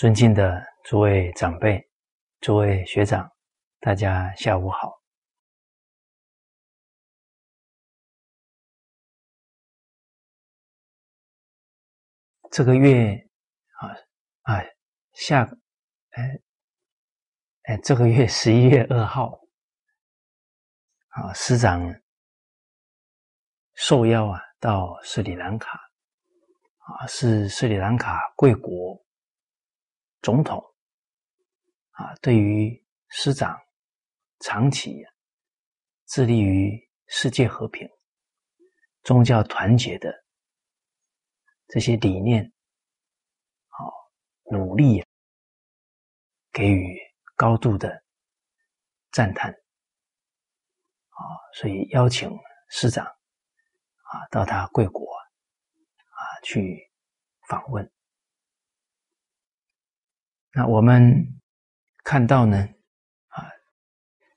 尊敬的诸位长辈、诸位学长，大家下午好。这个月啊啊下哎哎，这个月十一月二号啊，师长受邀啊到斯里兰卡啊，是斯里兰卡贵国。总统啊，对于师长长期致力于世界和平、宗教团结的这些理念，好努力给予高度的赞叹啊，所以邀请师长啊到他贵国啊去访问。那我们看到呢，啊，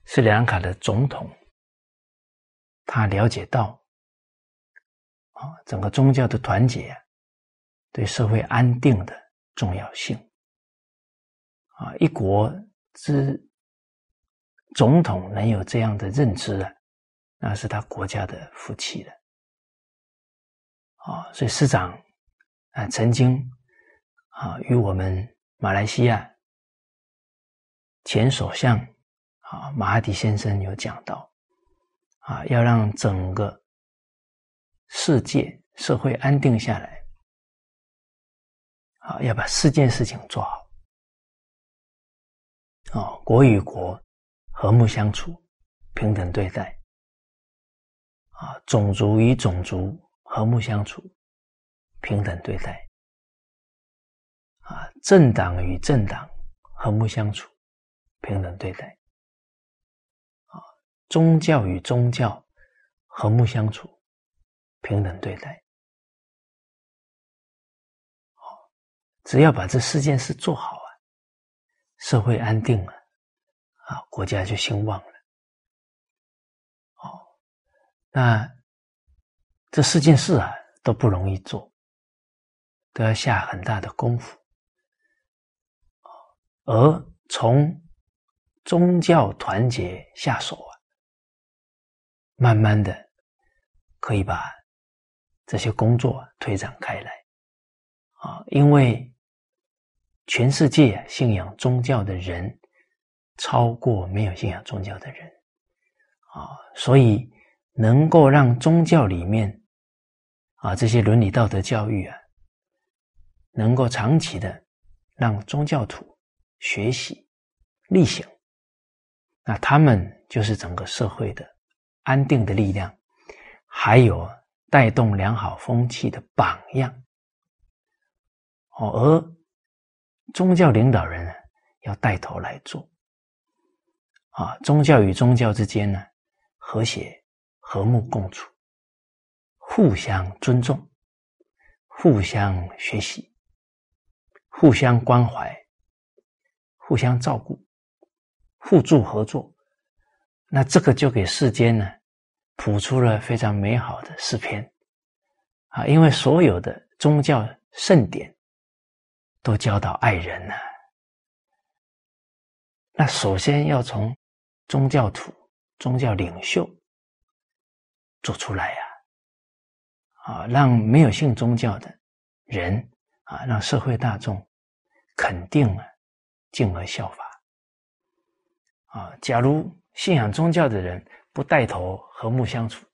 斯里兰卡的总统，他了解到，啊，整个宗教的团结对社会安定的重要性，啊，一国之总统能有这样的认知啊，那是他国家的福气了，啊，所以市长啊曾经啊与我们。马来西亚前首相啊马哈迪先生有讲到啊，要让整个世界社会安定下来啊，要把四件事情做好哦，国与国和睦相处，平等对待啊，种族与种族和睦相处，平等对待。啊，政党与政党和睦相处，平等对待；啊，宗教与宗教和睦相处，平等对待。只要把这四件事做好啊，社会安定了，啊，国家就兴旺了。哦，那这四件事啊都不容易做，都要下很大的功夫。而从宗教团结下手啊，慢慢的可以把这些工作推展开来啊，因为全世界信仰宗教的人超过没有信仰宗教的人啊，所以能够让宗教里面啊这些伦理道德教育啊，能够长期的让宗教徒。学习、力行，那他们就是整个社会的安定的力量，还有带动良好风气的榜样。哦，而宗教领导人呢，要带头来做。啊，宗教与宗教之间呢，和谐、和睦共处，互相尊重，互相学习，互相关怀。互相照顾，互助合作，那这个就给世间呢谱出了非常美好的诗篇啊！因为所有的宗教圣典都教导爱人呢。那首先要从宗教徒、宗教领袖做出来呀，啊，让没有信宗教的人啊，让社会大众肯定了。敬而效法啊！假如信仰宗教的人不带头和睦相处，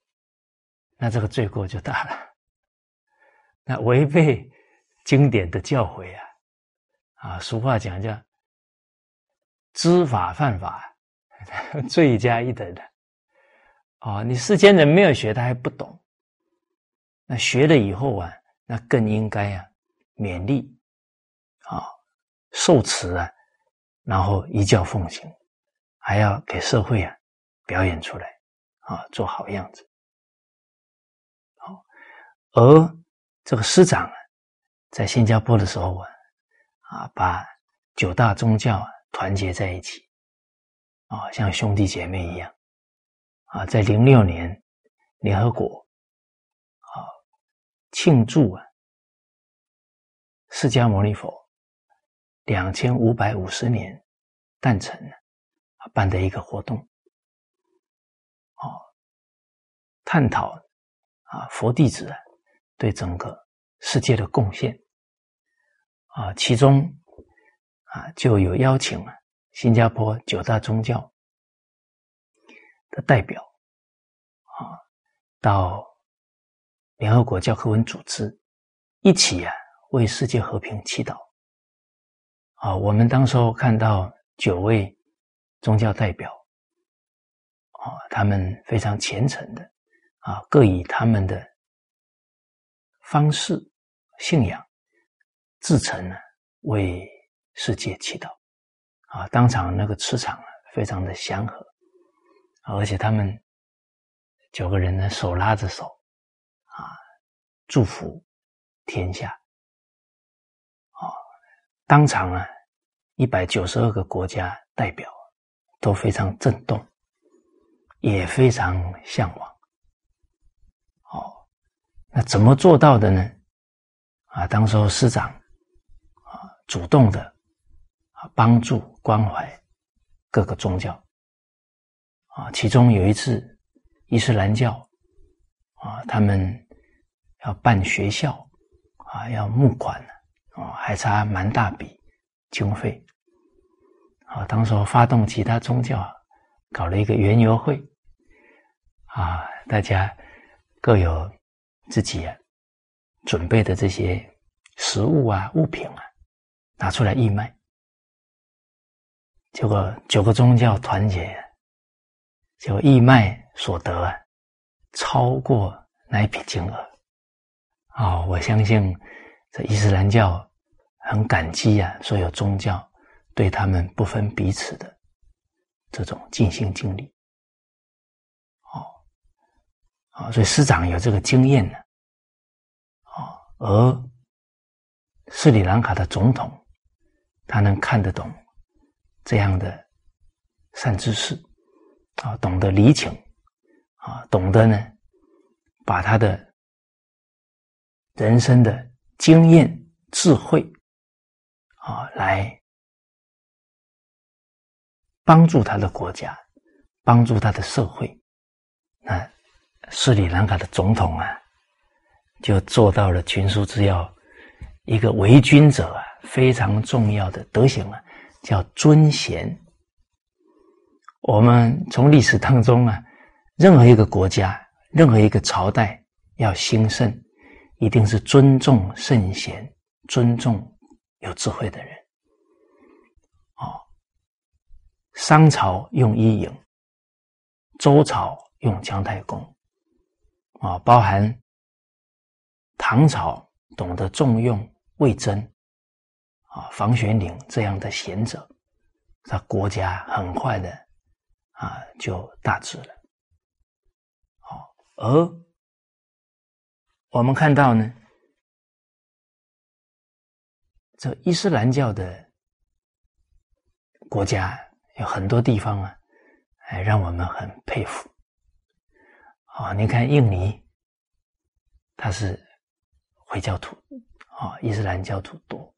那这个罪过就大了。那违背经典的教诲啊，啊，俗话讲叫“知法犯法，罪加一等”的。啊，你世间人没有学，他还不懂。那学了以后啊，那更应该啊，勉励啊，受持啊。然后一教奉行，还要给社会啊表演出来啊，做好样子。好，而这个师长在新加坡的时候啊，啊，把九大宗教团结在一起，啊，像兄弟姐妹一样，啊，在零六年联合国啊庆祝啊释迦牟尼佛。两千五百五十年诞辰办的一个活动，哦，探讨啊佛弟子对整个世界的贡献啊，其中啊就有邀请了新加坡九大宗教的代表啊到联合国教科文组织一起啊为世界和平祈祷。啊，我们当时候看到九位宗教代表，啊，他们非常虔诚的，啊，各以他们的方式信仰自诚呢，为世界祈祷，啊，当场那个磁场非常的祥和，而且他们九个人呢手拉着手，啊，祝福天下。当场啊，一百九十二个国家代表都非常震动，也非常向往。哦，那怎么做到的呢？啊，当时候师长啊，主动的啊，帮助关怀各个宗教啊，其中有一次伊斯兰教啊，他们要办学校啊，要募款。哦，还差蛮大笔经费，啊，当时发动其他宗教搞了一个圆游会，啊，大家各有自己准备的这些食物啊、物品啊，拿出来义卖，结果九个宗教团结，结果义卖所得啊，超过那一笔金额，啊，我相信。这伊斯兰教很感激呀，所有宗教对他们不分彼此的这种尽心尽力。哦，啊，所以师长有这个经验呢。啊，而斯里兰卡的总统，他能看得懂这样的善知识，啊，懂得理情，啊，懂得呢，把他的人生的。经验、智慧，啊，来帮助他的国家，帮助他的社会。那斯里兰卡的总统啊，就做到了群书之要，一个为君者啊非常重要的德行啊，叫尊贤。我们从历史当中啊，任何一个国家、任何一个朝代要兴盛。一定是尊重圣贤，尊重有智慧的人。哦，商朝用伊尹，周朝用姜太公，啊，包含唐朝懂得重用魏征，啊，房玄龄这样的贤者，他国家很快的啊就大治了。好，而。我们看到呢，这伊斯兰教的国家有很多地方啊，哎，让我们很佩服。啊，你看印尼，他是回教徒，啊，伊斯兰教徒多，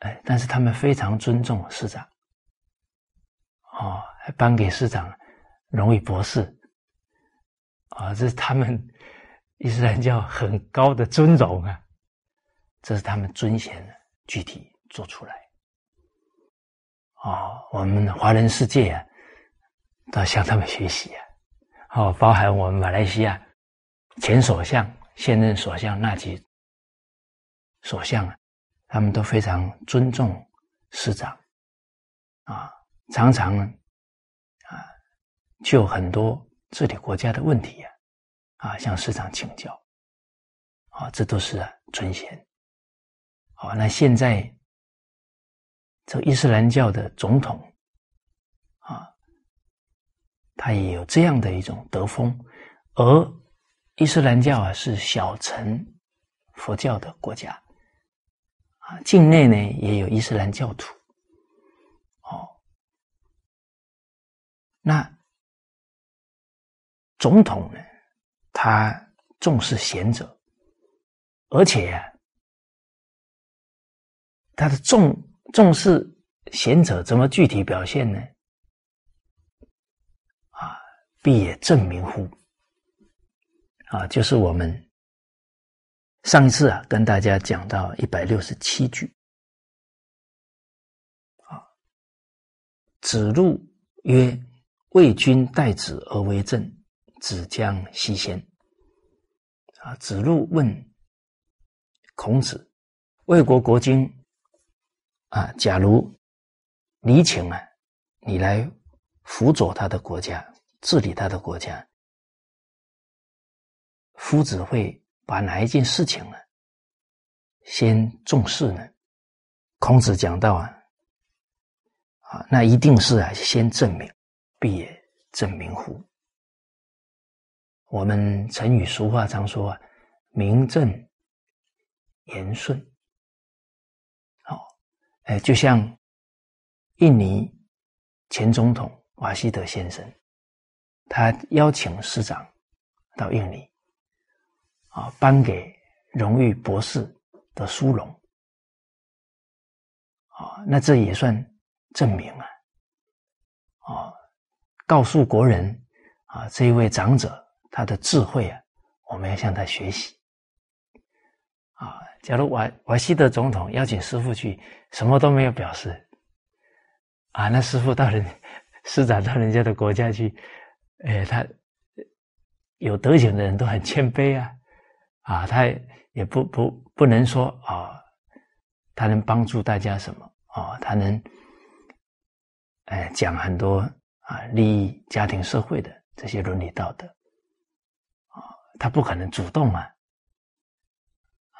哎，但是他们非常尊重市长，哦，还颁给市长荣誉博士，啊，这是他们。伊斯兰教很高的尊荣啊，这是他们尊贤的具体做出来。哦，我们华人世界啊，都要向他们学习啊。哦，包含我们马来西亚前首相、现任首相纳吉首相啊，他们都非常尊重师长啊，常常呢啊，就很多治理国家的问题啊。啊，向市长请教，啊，这都是尊贤。好，那现在这伊斯兰教的总统啊，他也有这样的一种德风，而伊斯兰教啊是小乘佛教的国家，啊，境内呢也有伊斯兰教徒，哦，那总统呢？他重视贤者，而且他的重重视贤者怎么具体表现呢？啊，必也正明乎？啊，就是我们上一次啊跟大家讲到一百六十七句，啊，子路曰：“为君待子而为政，子将西先。”啊，子路问孔子：“魏国国君啊，假如你请啊，你来辅佐他的国家，治理他的国家。”夫子会把哪一件事情呢？先重视呢？孔子讲到啊，啊，那一定是啊，先证明，必也证明乎？我们成语俗话常说啊，名正言顺。哎，就像印尼前总统瓦西德先生，他邀请师长到印尼。啊，颁给荣誉博士的殊荣，啊，那这也算证明啊，啊，告诉国人啊，这一位长者他的智慧啊，我们要向他学习。啊，假如瓦瓦西德总统邀请师傅去，什么都没有表示，啊，那师傅到人施展到人家的国家去，哎，他有德行的人都很谦卑啊。啊，他也不不不能说啊，他能帮助大家什么啊？他能哎讲很多啊利益家庭社会的这些伦理道德啊，他不可能主动啊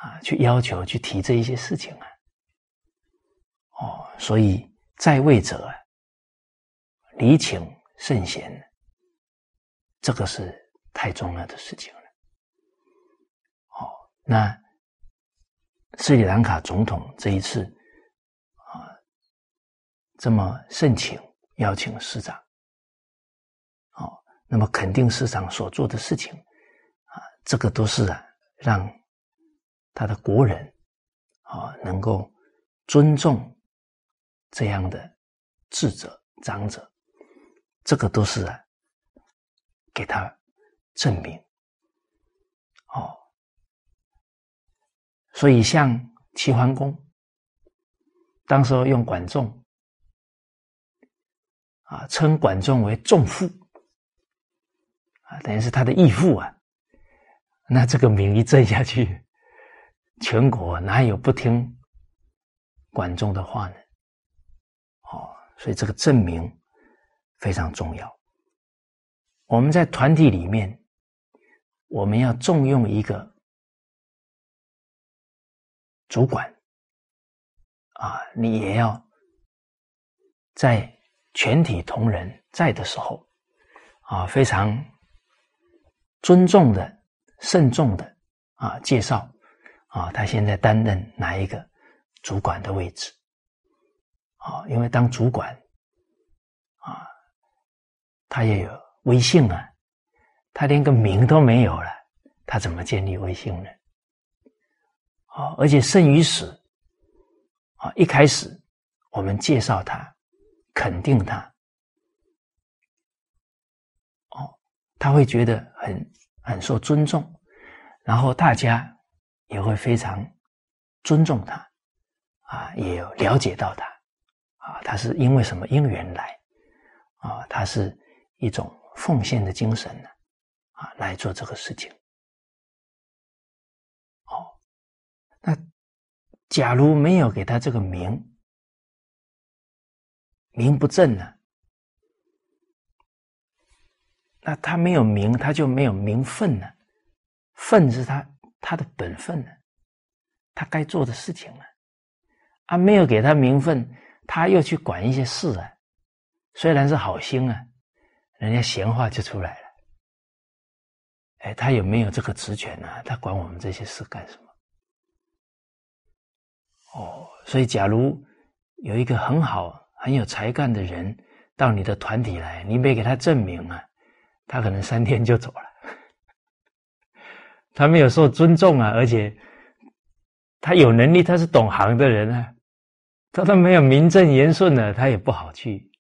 啊去要求去提这一些事情啊。哦，所以在位者啊，礼请圣贤，这个是太重要的事情了。哦。那斯里兰卡总统这一次啊，这么盛情邀请市长，哦，那么肯定市长所做的事情啊，这个都是啊，让他的国人啊能够尊重这样的智者长者，这个都是，给他证明，哦。所以，像齐桓公，当时候用管仲啊，称管仲为仲父啊，等于是他的义父啊。那这个名一震下去，全国哪有不听管仲的话呢？哦，所以这个证明非常重要。我们在团体里面，我们要重用一个。主管啊，你也要在全体同仁在的时候啊，非常尊重的、慎重的啊，介绍啊，他现在担任哪一个主管的位置啊？因为当主管啊，他也有威信啊，他连个名都没有了，他怎么建立威信呢？啊，而且生与死，啊，一开始我们介绍他，肯定他，哦，他会觉得很很受尊重，然后大家也会非常尊重他，啊，也有了解到他，啊，他是因为什么因缘来，啊，他是一种奉献的精神呢，啊，来做这个事情。哦那假如没有给他这个名，名不正呢？那他没有名，他就没有名分呢。分是他他的本分呢，他该做的事情呢。啊，没有给他名分，他又去管一些事啊。虽然是好心啊，人家闲话就出来了。哎，他有没有这个职权呢？他管我们这些事干什么？哦，所以假如有一个很好、很有才干的人到你的团体来，你没给他证明啊，他可能三天就走了。他没有受尊重啊，而且他有能力，他是懂行的人啊，他都没有名正言顺的，他也不好去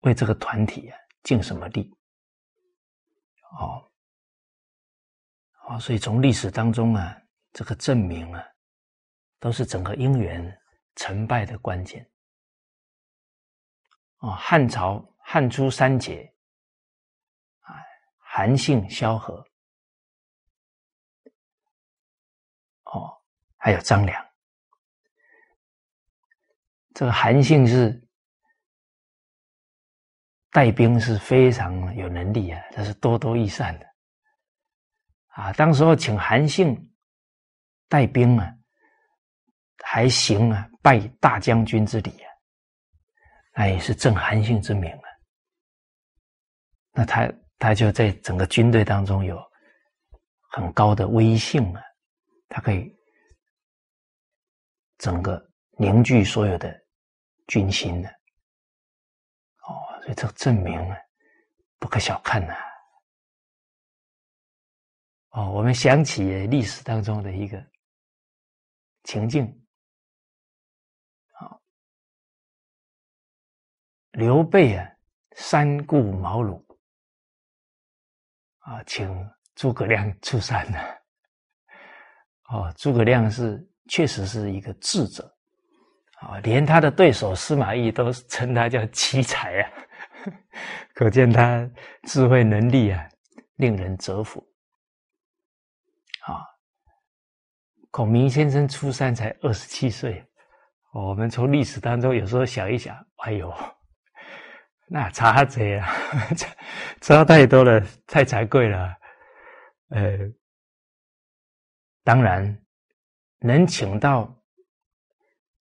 为这个团体啊尽什么力。哦，哦，所以从历史当中啊，这个证明啊，都是整个姻缘成败的关键。哦，汉朝汉初三杰啊，韩信、萧何，还有张良。这个韩信是带兵是非常有能力啊，他是多多益善的啊。当时候请韩信带兵啊，还行啊，拜大将军之礼啊，那也是正韩信之名啊。那他他就在整个军队当中有很高的威信啊，他可以整个凝聚所有的。军心的哦，所以这证明啊，不可小看呐。哦，我们想起历史当中的一个情境，啊，刘备啊，三顾茅庐啊，请诸葛亮出山呢。哦，诸葛亮是确实是一个智者。啊，连他的对手司马懿都称他叫奇才啊，可见他智慧能力啊，令人折服。啊，孔明先生出山才二十七岁，我们从历史当中有时候想一想，哎呦，那差贼啊，差太多了，太惭愧了。呃，当然能请到。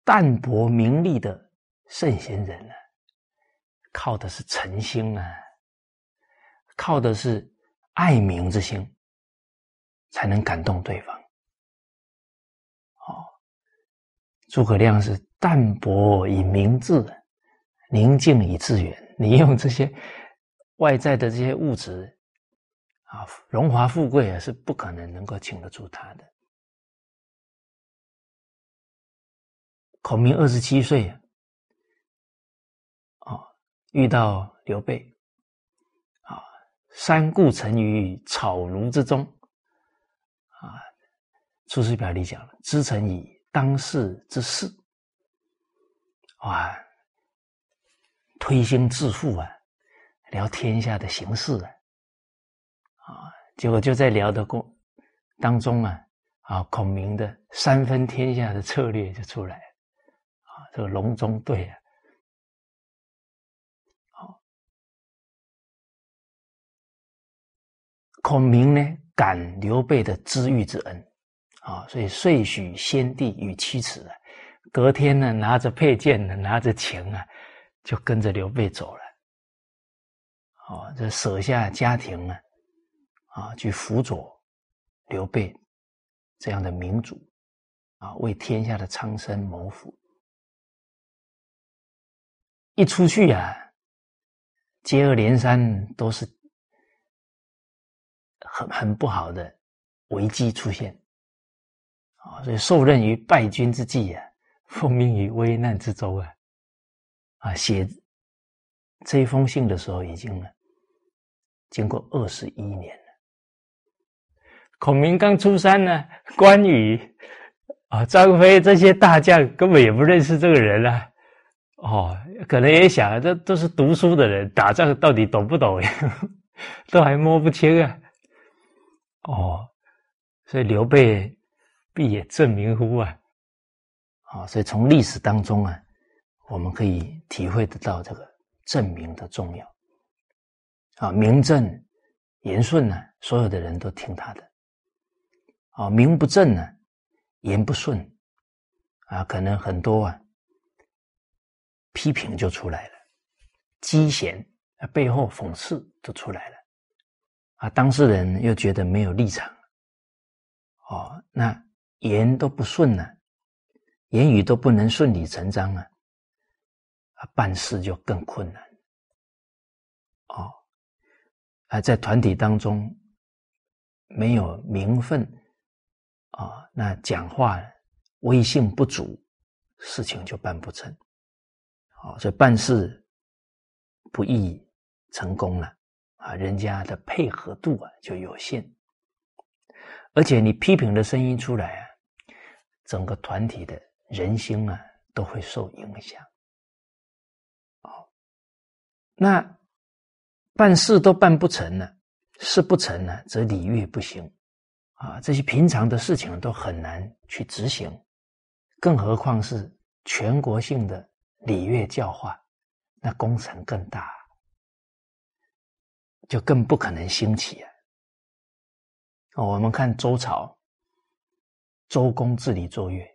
淡泊名利的圣贤人呢，靠的是诚心啊，靠的是爱民之心，才能感动对方。哦，诸葛亮是淡泊以明志，宁静以致远。你用这些外在的这些物质啊，荣华富贵啊，是不可能能够请得住他的。孔明二十七岁，啊，遇到刘备，啊，三顾臣于草庐之中，啊，《出师表》里讲了，知臣以当世之事，哇，推心置腹啊，聊天下的形势啊，啊，结果就在聊的过当中啊，啊，孔明的三分天下的策略就出来。这个隆中对啊，好，孔明呢感刘备的知遇之恩，啊，所以遂许先帝与妻子，隔天呢拿着佩剑呢，拿着钱啊，就跟着刘备走了，哦，这舍下家庭呢，啊，去辅佐刘备这样的民主，啊，为天下的苍生谋福。一出去呀，接二连三都是很很不好的危机出现啊，所以受任于败军之际啊，奉命于危难之中啊，啊，写这一封信的时候已经了，经过二十一年了。孔明刚出山呢，关羽啊、张飞这些大将根本也不认识这个人啊。哦，可能也想，这都是读书的人，打仗到底懂不懂呀？都还摸不清啊。哦，所以刘备必也正名乎啊。啊，所以从历史当中啊，我们可以体会得到这个正名的重要。啊，名正言顺呢，所有的人都听他的。啊，名不正呢，言不顺，啊，可能很多啊。批评就出来了，讥嫌啊，背后讽刺就出来了，啊，当事人又觉得没有立场，哦，那言都不顺了，言语都不能顺理成章啊，啊，办事就更困难，哦，啊，在团体当中没有名分，啊，那讲话威信不足，事情就办不成。所以办事不易成功了啊，人家的配合度啊就有限，而且你批评的声音出来啊，整个团体的人心啊都会受影响。哦，那办事都办不成了，事不成呢，则礼乐不行啊，这些平常的事情都很难去执行，更何况是全国性的。礼乐教化，那工程更大，就更不可能兴起啊！我们看周朝，周公治理作乐，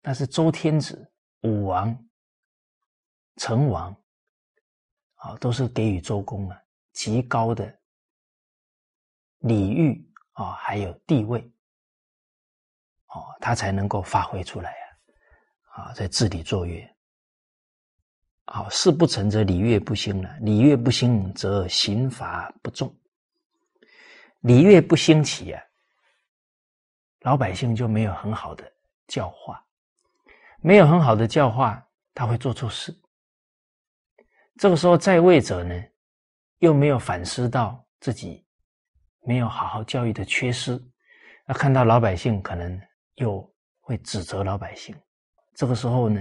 但是周天子、武王、成王，啊，都是给予周公啊极高的礼遇啊，还有地位，哦，他才能够发挥出来。啊，在治理作乐，好事不成则礼乐不兴了。礼乐不兴则刑罚不重。礼乐不兴起啊，老百姓就没有很好的教化，没有很好的教化，他会做错事。这个时候在位者呢，又没有反思到自己没有好好教育的缺失，那看到老百姓可能又会指责老百姓。这个时候呢，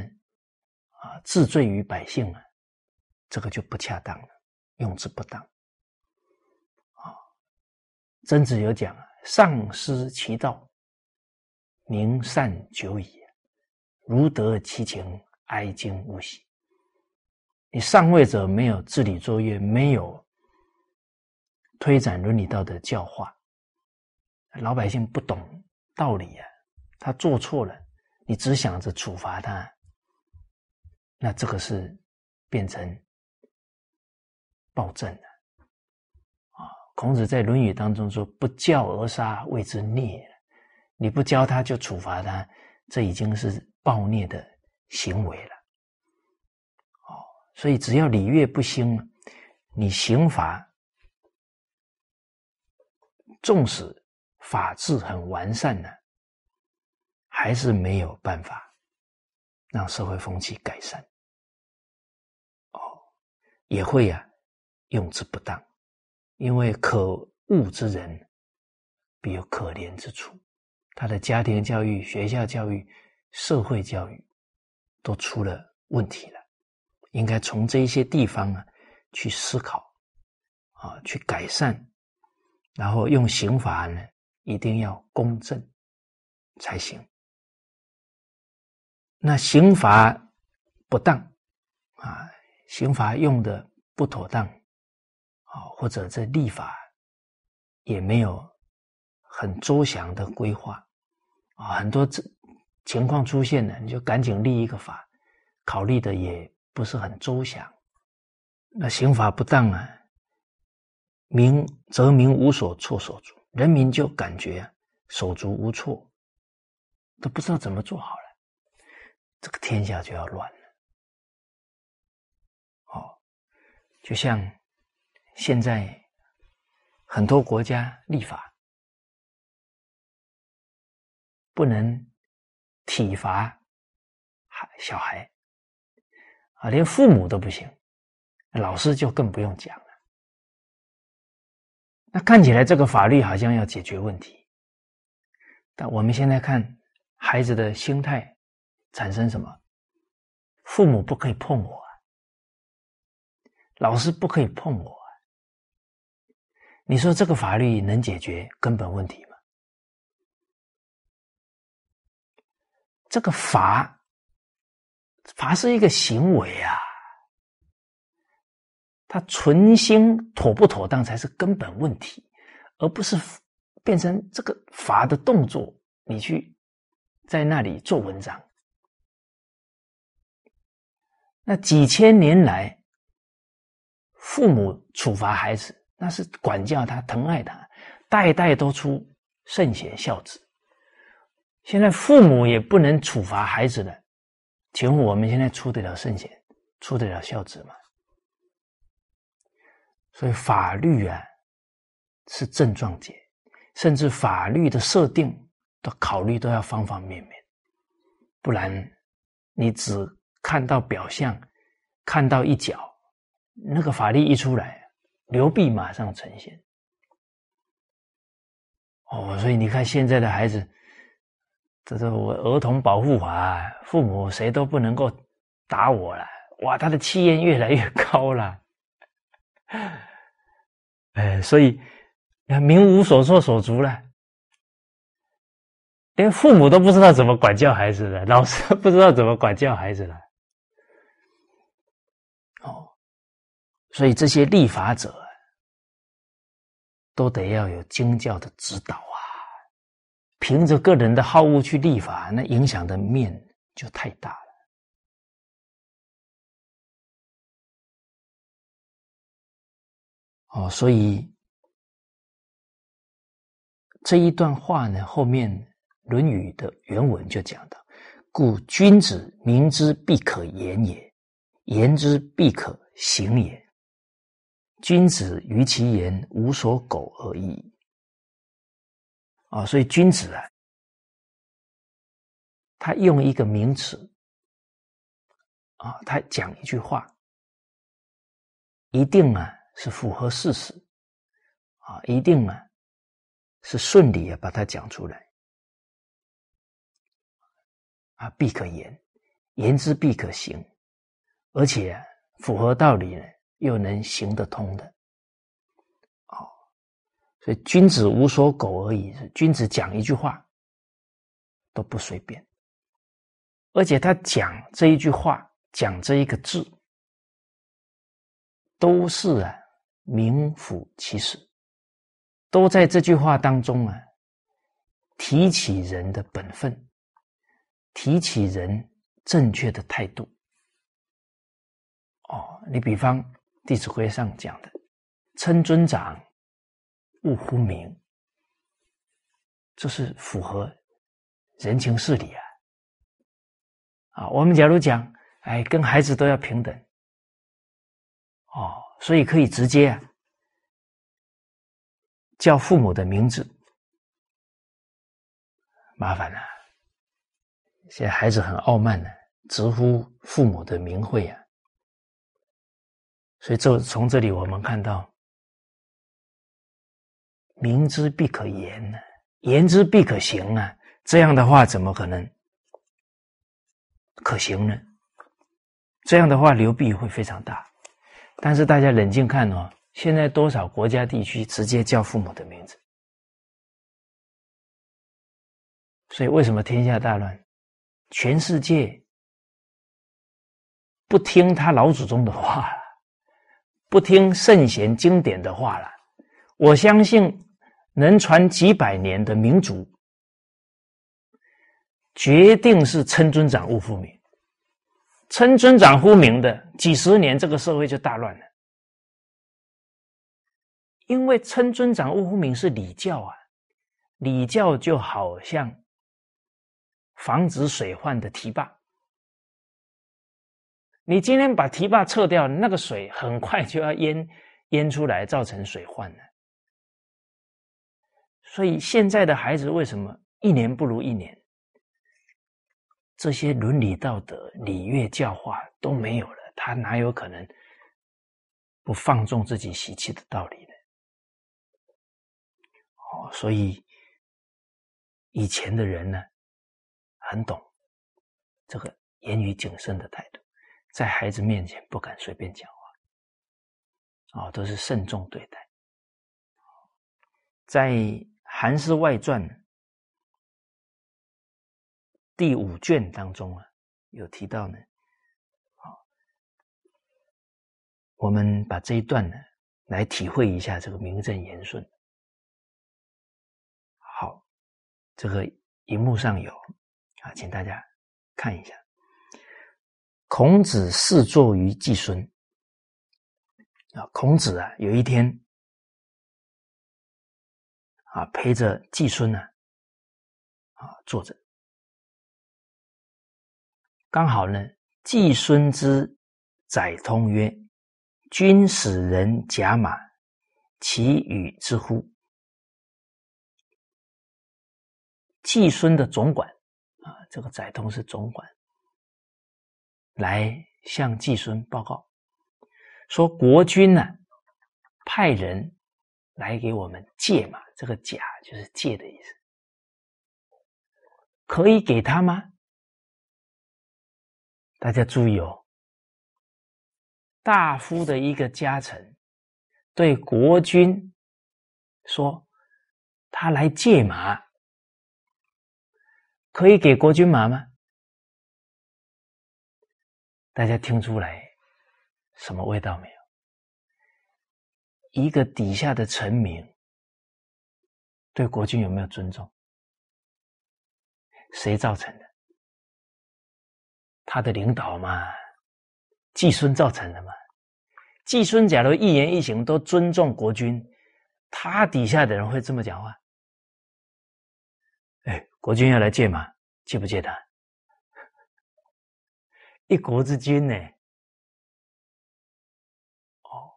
啊，治罪于百姓啊，这个就不恰当了，用之不当。啊，曾子有讲啊，上失其道，民善久矣，如得其情，哀今勿喜。你上位者没有治理作业，没有推展伦理道德教化，老百姓不懂道理啊，他做错了。你只想着处罚他，那这个是变成暴政了啊！孔子在《论语》当中说：“不教而杀，谓之孽。”你不教他就处罚他，这已经是暴虐的行为了。哦，所以只要礼乐不兴，你刑罚纵使法治很完善呢。还是没有办法让社会风气改善，哦，也会呀用之不当，因为可恶之人必有可怜之处，他的家庭教育、学校教育、社会教育都出了问题了，应该从这些地方啊去思考，啊，去改善，然后用刑法呢一定要公正才行。那刑罚不当啊，刑罚用的不妥当啊，或者这立法也没有很周详的规划啊，很多这情况出现了，你就赶紧立一个法，考虑的也不是很周详。那刑罚不当啊，民则民无所措手足，人民就感觉手足无措，都不知道怎么做好。这个天下就要乱了，哦，就像现在很多国家立法不能体罚孩小孩啊，连父母都不行，老师就更不用讲了。那看起来这个法律好像要解决问题，但我们现在看孩子的心态。产生什么？父母不可以碰我，老师不可以碰我。你说这个法律能解决根本问题吗？这个罚，罚是一个行为啊，他存心妥不妥当才是根本问题，而不是变成这个罚的动作，你去在那里做文章。那几千年来，父母处罚孩子，那是管教他、疼爱他，代代都出圣贤孝子。现在父母也不能处罚孩子了，请问我们现在出得了圣贤、出得了孝子吗？所以法律啊，是症状解，甚至法律的设定的考虑都要方方面面。不然你只看到表象，看到一角，那个法力一出来，流弊马上呈现。哦，所以你看现在的孩子，这是我儿童保护法，父母谁都不能够打我了。哇，他的气焰越来越高了。哎，所以名无所措所足了，连父母都不知道怎么管教孩子了，老师不知道怎么管教孩子了。哦，所以这些立法者。都得要有经教的指导啊！凭着个人的好恶去立法，那影响的面就太大了。哦，所以这一段话呢，后面《论语》的原文就讲到：“故君子明之必可言也，言之必可行也。”君子于其言无所苟而已啊，所以君子啊，他用一个名词啊，他讲一句话，一定啊是符合事实啊，一定啊是顺理啊把它讲出来啊，必可言，言之必可行，而且符合道理呢。又能行得通的，哦，所以君子无所苟而已。君子讲一句话都不随便，而且他讲这一句话，讲这一个字，都是啊名副其实，都在这句话当中啊提起人的本分，提起人正确的态度。哦，你比方。《弟子规》上讲的“称尊长，勿呼名”，这是符合人情事理啊！啊，我们假如讲，哎，跟孩子都要平等，哦，所以可以直接啊叫父母的名字，麻烦了。现在孩子很傲慢的，直呼父母的名讳啊。所以，这从这里我们看到，明知必可言呢，言之必可行啊。这样的话，怎么可能可行呢？这样的话，流弊会非常大。但是大家冷静看哦，现在多少国家地区直接叫父母的名字？所以，为什么天下大乱？全世界不听他老祖宗的话。不听圣贤经典的话了，我相信能传几百年的民族，决定是称尊长勿呼名。称尊长呼名的几十年，这个社会就大乱了。因为称尊长勿呼名是礼教啊，礼教就好像防止水患的堤坝。你今天把堤坝撤掉，那个水很快就要淹 淹出来，造成水患了。所以现在的孩子为什么一年不如一年？这些伦理道德、礼乐教化都没有了，他哪有可能不放纵自己习气的道理呢？哦，所以以前的人呢，很懂这个言语谨慎的态度。在孩子面前不敢随便讲话，哦，都是慎重对待。在《韩诗外传》第五卷当中啊，有提到呢，好，我们把这一段呢来体会一下这个名正言顺。好，这个荧幕上有啊，请大家看一下。孔子侍坐于季孙啊，孔子啊，有一天啊，陪着季孙呢啊坐着，刚好呢，季孙之载通曰：“君使人甲马，其与之乎？”季孙的总管啊，这个载通是总管，来向季孙报告，说国君呢派人来给我们借马，这个甲就是借的意思，可以给他吗？大家注意哦，大夫的一个家臣对国君说，他来借马，可以给国君马吗？大家听出来什么味道没有？一个底下的臣民对国君有没有尊重？谁造成的？他的领导嘛，季孙造成的嘛。季孙假如一言一行都尊重国君，他底下的人会这么讲话？哎，国君要来借嘛，借不借他？一国之君呢？哦，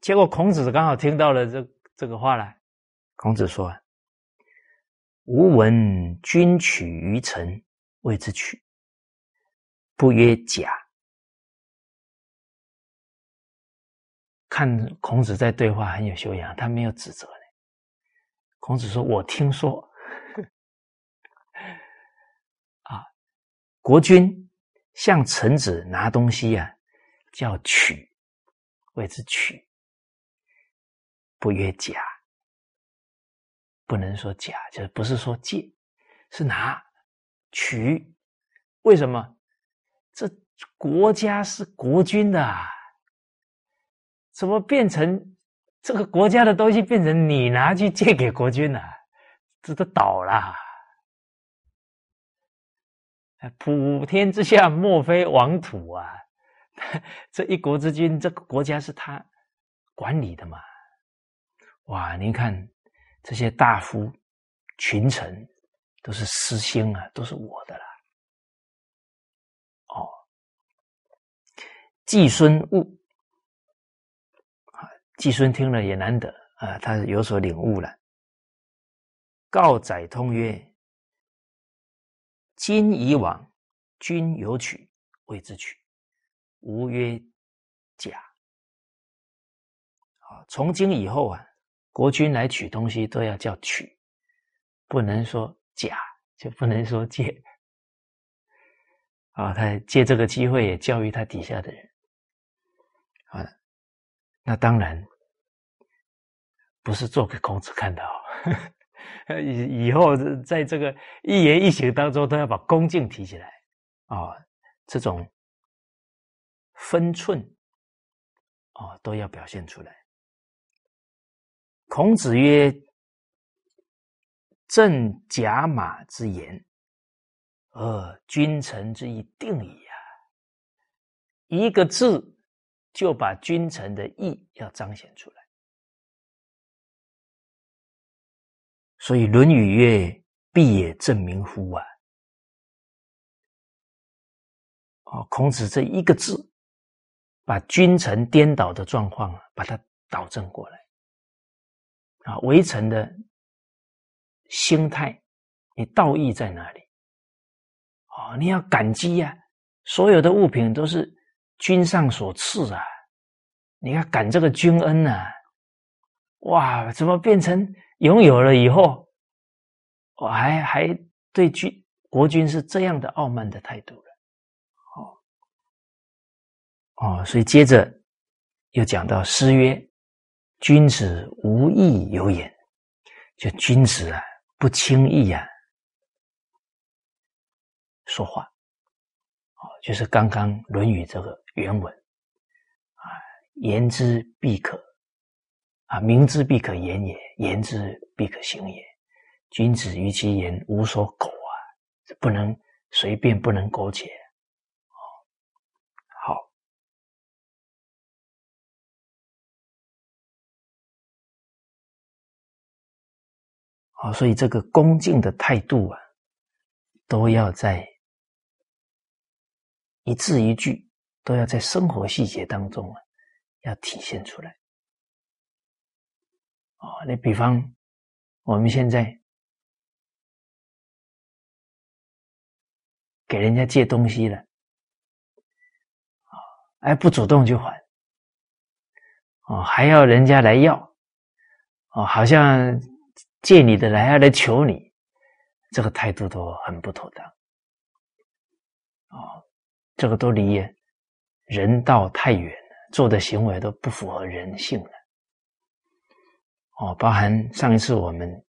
结果孔子刚好听到了这这个话了。孔子说：“吾闻君取于臣，谓之取。”不曰假。看孔子在对话很有修养，他没有指责的。孔子说：“我听说，啊，国君向臣子拿东西呀，叫取，谓之取。不曰假，不能说假，就是不是说借，是拿取。为什么？”这国家是国君的，怎么变成这个国家的东西变成你拿去借给国君了？这都倒了！普天之下莫非王土啊！这一国之君，这个国家是他管理的嘛？哇！您看这些大夫群臣都是私心啊，都是我的了。季孙悟啊，季孙听了也难得啊，他有所领悟了。告载通曰：“今以往，君有取，谓之取；吾曰假。啊，从今以后啊，国君来取东西都要叫取，不能说假，就不能说借。啊，他借这个机会也教育他底下的人。”啊，那当然不是做给孔子看的哦。以以后在这个一言一行当中，都要把恭敬提起来啊，这种分寸啊，都要表现出来。孔子曰：“正甲马之言，而君臣之意定矣啊！”一个字。就把君臣的义要彰显出来，所以《论语》曰：“必也正名乎？”啊，哦，孔子这一个字，把君臣颠倒的状况啊，把它导正过来。啊，为臣的心态，你道义在哪里？哦，你要感激呀，所有的物品都是。君上所赐啊！你要感这个君恩呐，哇，怎么变成拥有了以后，我还还对君国君是这样的傲慢的态度了？哦哦，所以接着又讲到诗曰：“君子无义有言。”就君子啊，不轻易啊说话。哦，就是刚刚《论语》这个。原文啊，言之必可啊，明之必可言也；言之必可行也。君子于其言无所苟啊，不能随便，不能苟且。好，好，所以这个恭敬的态度啊，都要在一字一句。都要在生活细节当中啊，要体现出来。哦，你比方我们现在给人家借东西了，啊，哎，不主动去还，哦，还要人家来要，哦，好像借你的来要来求你，这个态度都很不妥当，哦，这个都离人道太远了，做的行为都不符合人性了，哦，包含上一次我们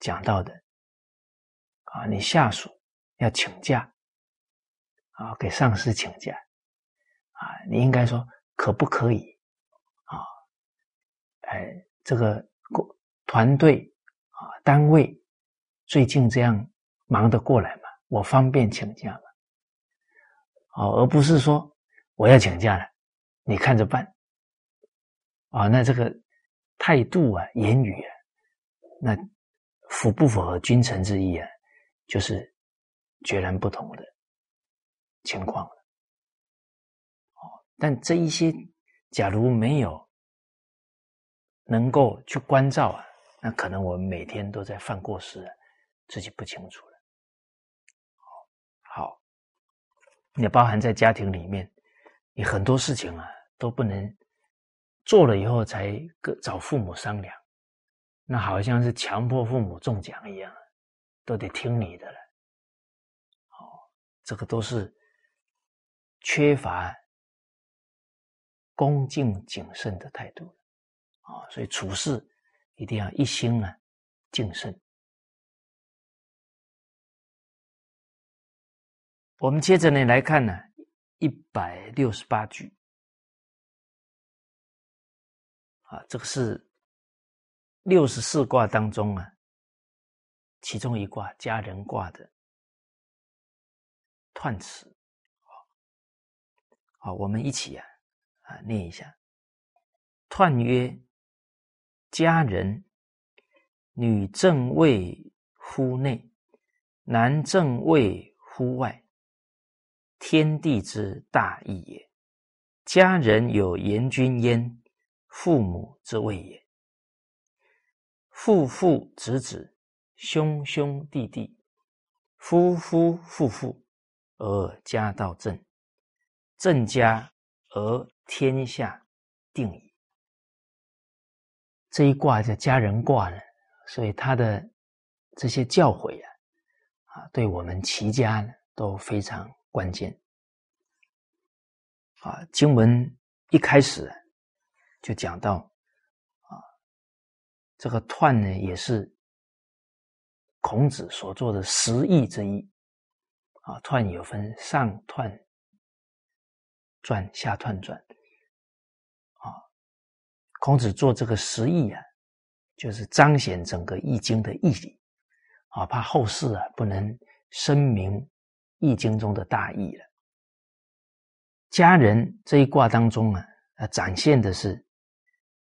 讲到的。啊，你下属要请假，啊，给上司请假，啊，你应该说可不可以？啊，哎，这个过团队啊，单位最近这样忙得过来吗？我方便请假吗？哦，而不是说我要请假了，你看着办。啊，那这个态度啊，言语啊，那符不符合君臣之意啊？就是截然不同的情况了，哦，但这一些假如没有能够去关照啊，那可能我们每天都在犯过失，自己不清楚了。好，也包含在家庭里面，你很多事情啊都不能做了以后才跟找父母商量，那好像是强迫父母中奖一样。都得听你的了，哦，这个都是缺乏恭敬谨慎的态度，啊，所以处事一定要一心啊谨慎。我们接着呢来看呢一百六十八句，啊，这个是六十四卦当中啊。其中一卦家人卦的彖辞，好，我们一起啊啊念一下。彖曰：家人，女正位乎内，男正位乎外，天地之大义也。家人有严君焉，父母之谓也。父父子子。兄兄弟弟，夫夫妇妇，而家道正，正家而天下定矣。这一卦叫家人卦呢，所以他的这些教诲啊，啊，对我们齐家呢都非常关键。啊，经文一开始就讲到，啊，这个彖呢也是。孔子所做的十义之一，啊，彖有分上彖传、下彖传，啊，孔子做这个十义啊，就是彰显整个易经的义理，啊，怕后世啊不能声明易经中的大义了。家人这一卦当中啊，啊，展现的是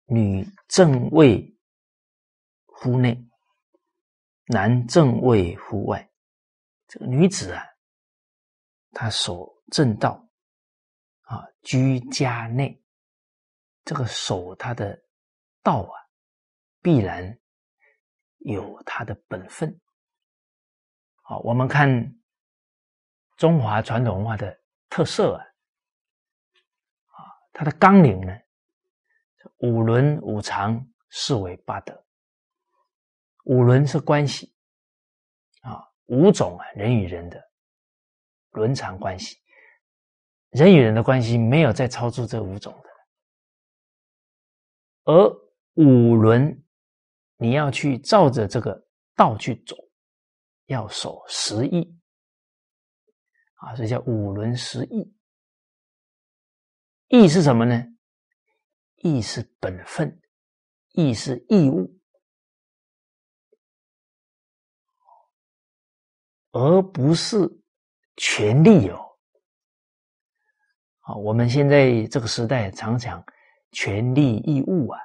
女正位乎内。男正位乎外，这个女子啊，她守正道啊，居家内，这个守她的道啊，必然有她的本分。好，我们看中华传统文化的特色啊，啊，它的纲领呢，五伦五常，四维八德。五伦是关系啊，五种啊人与人的伦常关系，人与人的关系没有再超出这五种的，而五伦你要去照着这个道去走，要守十义啊，所以叫五伦十义。义是什么呢？义是本分，义是义务。而不是权利哦，好，我们现在这个时代常讲权利义务啊，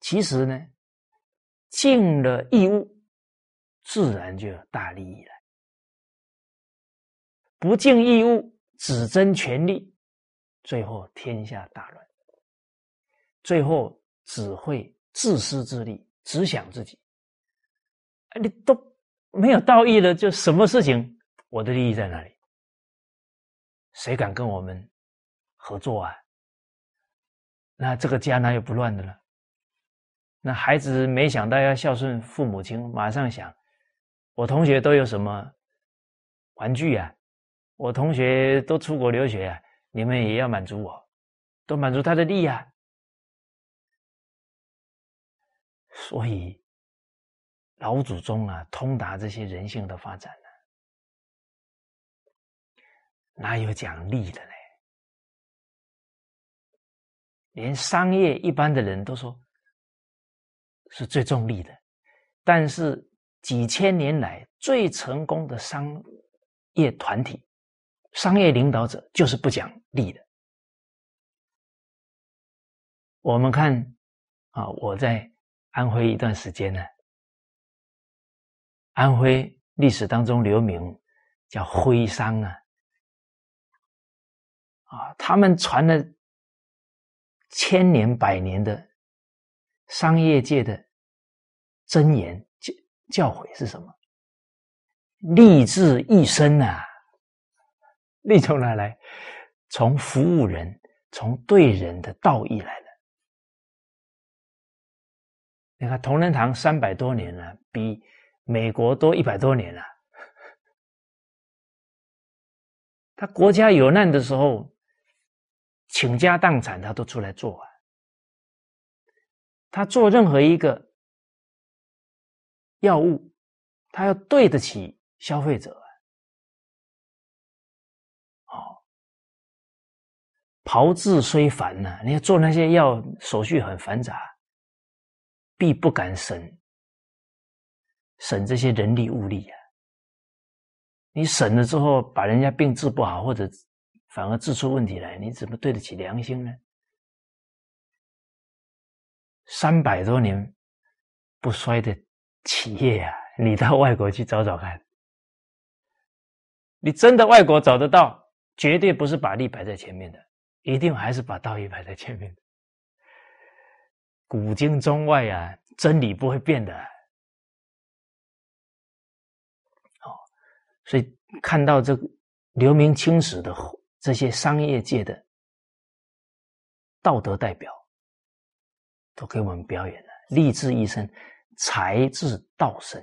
其实呢，尽了义务，自然就有大利益了；不尽义务，只争权利，最后天下大乱，最后只会自私自利，只想自己。你都没有道义了，就什么事情我的利益在哪里？谁敢跟我们合作啊？那这个家哪有不乱的了？那孩子没想到要孝顺父母亲，马上想，我同学都有什么玩具啊？我同学都出国留学啊，你们也要满足我，都满足他的利啊。所以老祖宗啊，通达这些人性的发展呢，哪有讲利的呢？连商业一般的人都说是最重利的，但是几千年来最成功的商业团体、商业领导者就是不讲利的。我们看啊，我在安徽一段时间呢，安徽历史当中留名叫徽商啊，啊，他们传了。千年百年的商业界的箴言教教诲是什么？立志一生啊，利从哪来？从服务人，从对人的道义来的。你看同仁堂三百多年了，比美国多一百多年了。他国家有难的时候。倾家荡产，他都出来做啊！他做任何一个药物，他要对得起消费者炮制虽繁呐，你要做那些药，手续很繁杂，必不敢省省这些人力物力啊！你省了之后，把人家病治不好，或者。反而治出问题来，你怎么对得起良心呢？三百多年不衰的企业啊，你到外国去找找看，你真的外国找得到，绝对不是把利摆在前面的，一定还是把道义摆在前面。古今中外啊，真理不会变的。哦，所以看到这个留名青史的。这些商业界的道德代表都给我们表演了，立志一生，财智道生，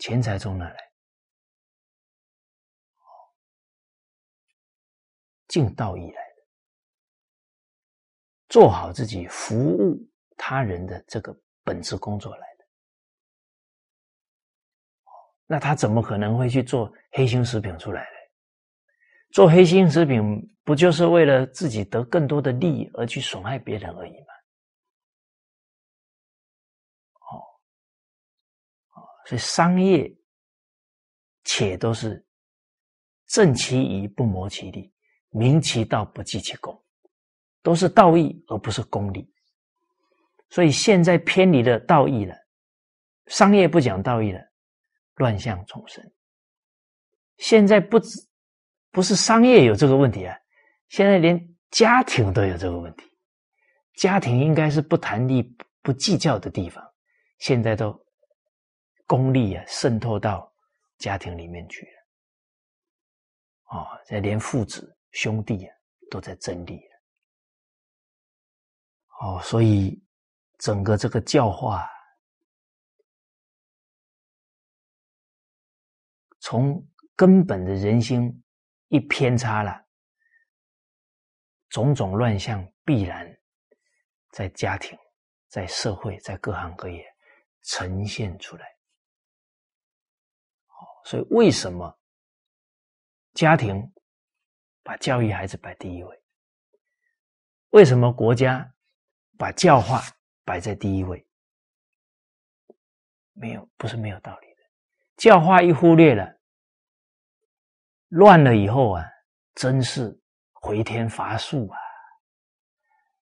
钱财从哪来？尽道义来的，做好自己服务他人的这个本职工作来的。那他怎么可能会去做黑心食品出来呢？做黑心食品，不就是为了自己得更多的利益而去损害别人而已吗？哦，哦，所以商业，且都是正其仪不谋其利，明其道不计其功，都是道义而不是功利。所以现在偏离了道义了，商业不讲道义了，乱象丛生。现在不止。不是商业有这个问题啊，现在连家庭都有这个问题。家庭应该是不谈利、不计较的地方，现在都功利啊渗透到家庭里面去了。哦，这连父子兄弟啊都在争利了。哦，所以整个这个教化，从根本的人心。一偏差了，种种乱象必然在家庭、在社会、在各行各业呈现出来。所以为什么家庭把教育孩子摆第一位？为什么国家把教化摆在第一位？没有，不是没有道理的。教化一忽略了。乱了以后啊，真是回天乏术啊！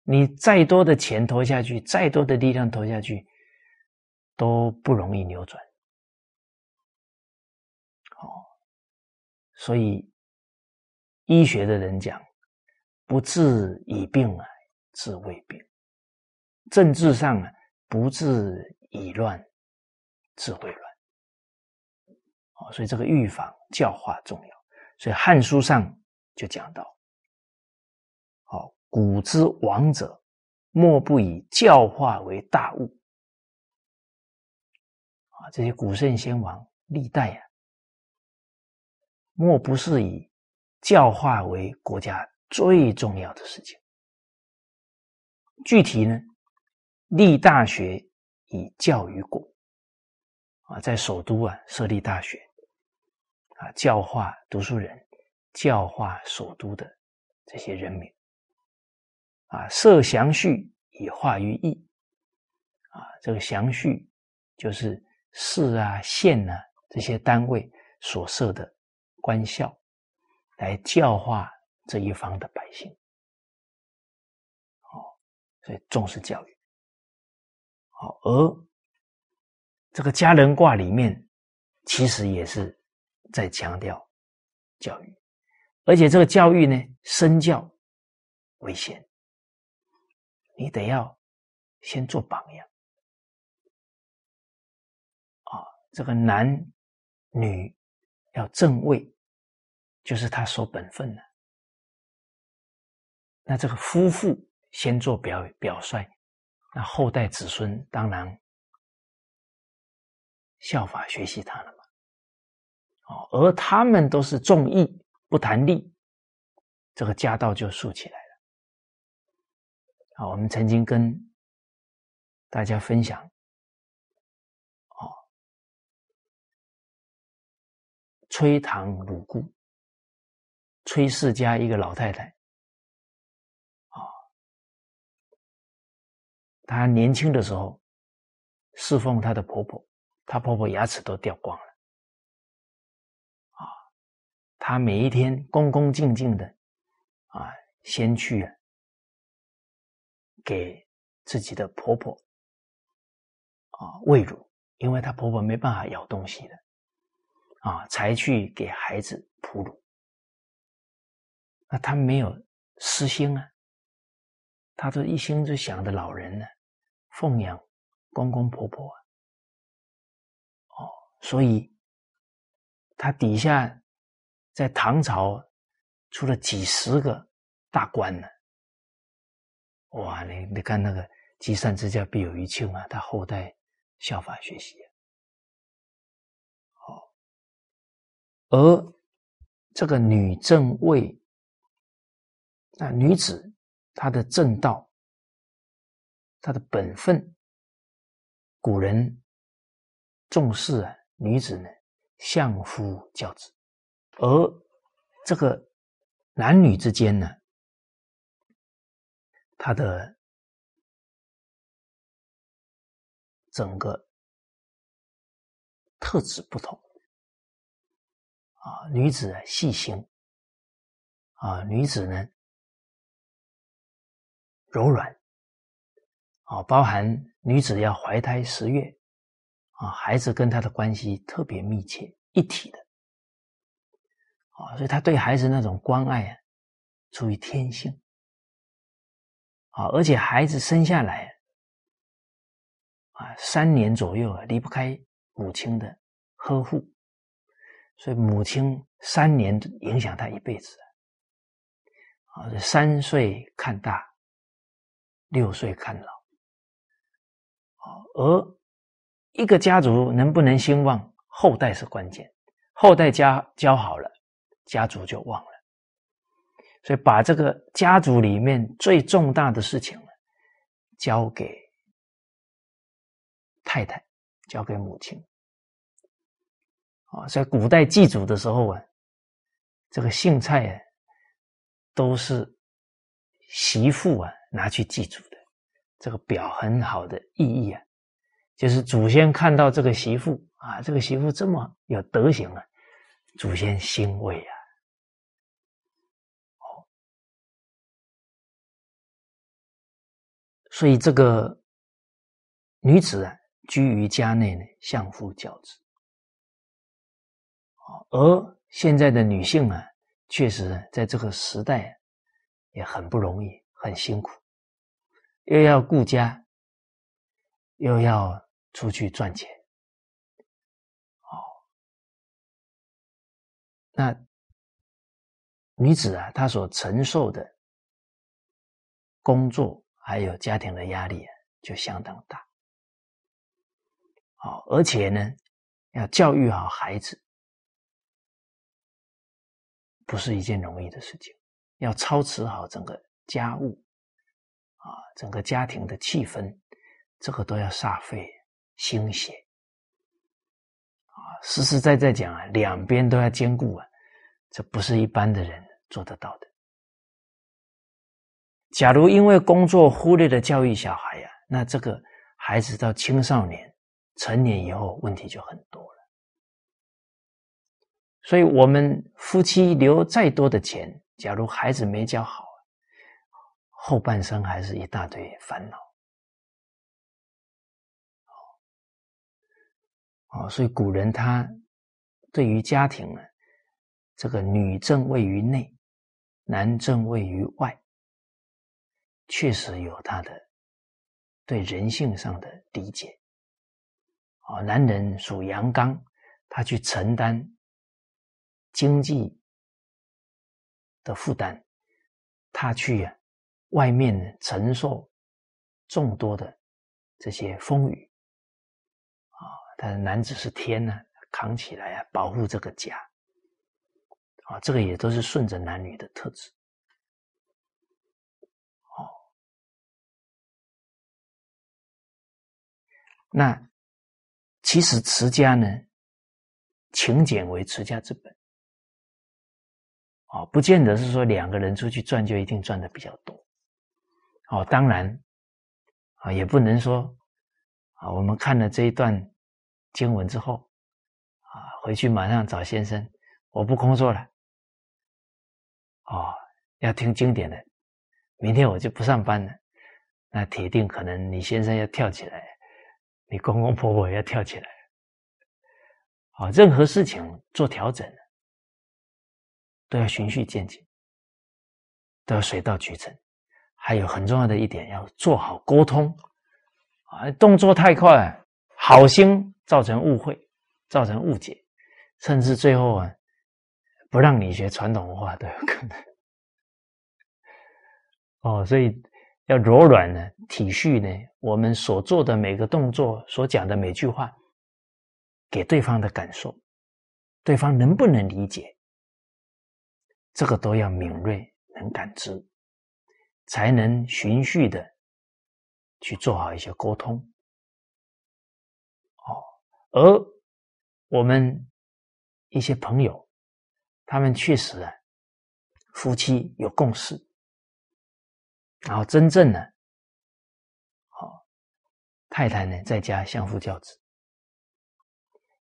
你再多的钱投下去，再多的力量投下去，都不容易扭转。哦，所以医学的人讲，不治已病啊，治未病；政治上啊，不治已乱，治未乱。哦，所以这个预防教化重要。所以《汉书》上就讲到：，哦，古之王者，莫不以教化为大务。啊，这些古圣先王历代啊，莫不是以教化为国家最重要的事情。具体呢，立大学以教于国。啊，在首都啊设立大学，啊教化读书人，教化首都的这些人民，啊设详序以化于义，啊这个详序就是市啊县啊这些单位所设的官校，来教化这一方的百姓，哦，所以重视教育，好而。这个家人卦里面，其实也是在强调教育，而且这个教育呢，身教为先，你得要先做榜样啊。这个男女要正位，就是他守本分的。那这个夫妇先做表表率，那后代子孙当然。效法学习他了嘛？哦，而他们都是重义不谈利，这个家道就竖起来了。好，我们曾经跟大家分享，哦，崔唐鲁固，崔氏家一个老太太，啊，她年轻的时候侍奉她的婆婆。她婆婆牙齿都掉光了，啊，她每一天恭恭敬敬的，啊，先去给自己的婆婆啊喂乳，因为她婆婆没办法咬东西的，啊，才去给孩子哺乳。那他没有私心啊，他这一心就想着老人呢，奉养公公婆婆啊，哦。所以，他底下在唐朝出了几十个大官呢。哇，你你看那个“积善之家必有余庆”啊，他后代效法学习。好，而这个女正位，那女子她的正道，她的本分，古人重视啊。女子呢，相夫教子，而这个男女之间呢，他的整个特质不同啊。女子细心啊，女子呢柔软。啊，包含女子要怀胎十月。啊，孩子跟她的关系特别密切，一体的，啊，所以他对孩子那种关爱啊，出于天性，啊，而且孩子生下来，啊，三年左右啊，离不开母亲的呵护，所以母亲三年影响他一辈子，啊，三岁看大，六岁看老，而。一个家族能不能兴旺，后代是关键。后代家教好了，家族就旺了。所以把这个家族里面最重大的事情呢，交给太太，交给母亲。啊，在古代祭祖的时候啊，这个姓蔡啊，都是媳妇啊拿去祭祖的，这个表很好的意义啊。就是祖先看到这个媳妇啊，这个媳妇这么有德行啊，祖先欣慰啊。哦，所以这个女子啊，居于家内呢，相夫教子。而现在的女性啊，确实在这个时代也很不容易，很辛苦，又要顾家，又要。出去赚钱，哦，那女子啊，她所承受的工作还有家庭的压力啊，就相当大。哦，而且呢，要教育好孩子，不是一件容易的事情。要操持好整个家务，啊，整个家庭的气氛，这个都要煞费心血。啊，实实在在讲啊，两边都要兼顾啊，这不是一般的人做得到的。假如因为工作忽略了教育小孩呀，那这个孩子到青少年。成年以后问题就很多了，所以我们夫妻留再多的钱，假如孩子没教好，后半生还是一大堆烦恼。哦，所以古人他对于家庭呢，这个女正位于内，男正位于外，确实有他的对人性上的理解。哦，男人属阳刚，他去承担经济的负担，他去啊外面承受众多的这些风雨，啊，他的男子是天呢，扛起来啊，保护这个家，啊，这个也都是顺着男女的特质，哦，那。其实持家呢，勤俭为持家之本。哦，不见得是说两个人出去赚就一定赚的比较多。哦，当然，啊，也不能说，啊，我们看了这一段经文之后，啊，回去马上找先生，我不工作了。哦，要听经典的，明天我就不上班了。那铁定可能你先生要跳起来。你公公婆婆要跳起来，啊，任何事情做调整，都要循序渐进，都要水到渠成。还有很重要的一点，要做好沟通，啊，动作太快，好心造成误会，造成误解，甚至最后啊，不让你学传统文化都有可能。哦，所以。要柔软呢，体恤呢，我们所做的每个动作，所讲的每句话，给对方的感受，对方能不能理解？这个都要敏锐，能感知，才能循序的去做好一些沟通。哦，而我们一些朋友，他们确实啊，夫妻有共识。然后真正呢，好太太呢在家相夫教子，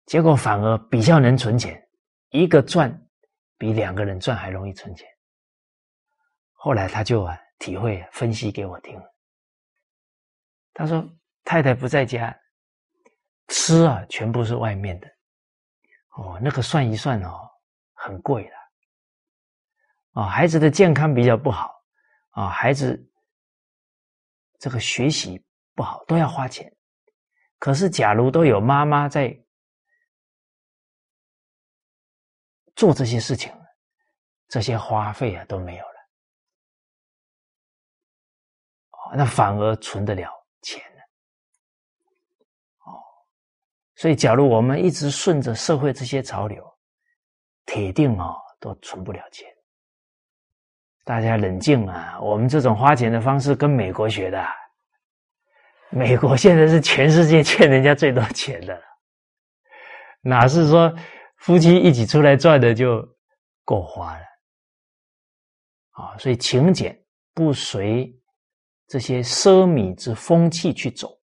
结果反而比较能存钱，一个赚比两个人赚还容易存钱。后来他就啊体会分析给我听，他说太太不在家，吃啊全部是外面的，哦那个算一算哦很贵的，哦孩子的健康比较不好。啊，孩子这个学习不好都要花钱，可是假如都有妈妈在做这些事情，这些花费啊都没有了，那反而存得了钱呢。哦，所以假如我们一直顺着社会这些潮流，铁定哦都存不了钱。大家冷静啊！我们这种花钱的方式跟美国学的，美国现在是全世界欠人家最多钱的，哪是说夫妻一起出来赚的就够花了？啊，所以勤俭不随这些奢靡之风气去走，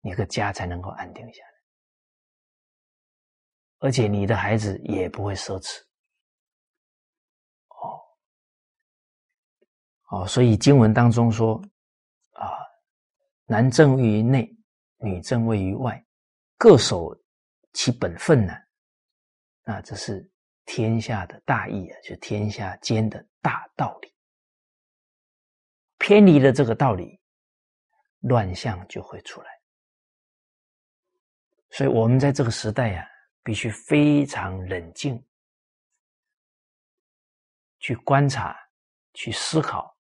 你个家才能够安定下来，而且你的孩子也不会奢侈。哦，所以经文当中说，啊，男正位于内，女正位于外，各守其本分呢。那这是天下的大义啊，就天下间的大道理。偏离了这个道理，乱象就会出来。所以我们在这个时代呀，必须非常冷静，去观察、去思考，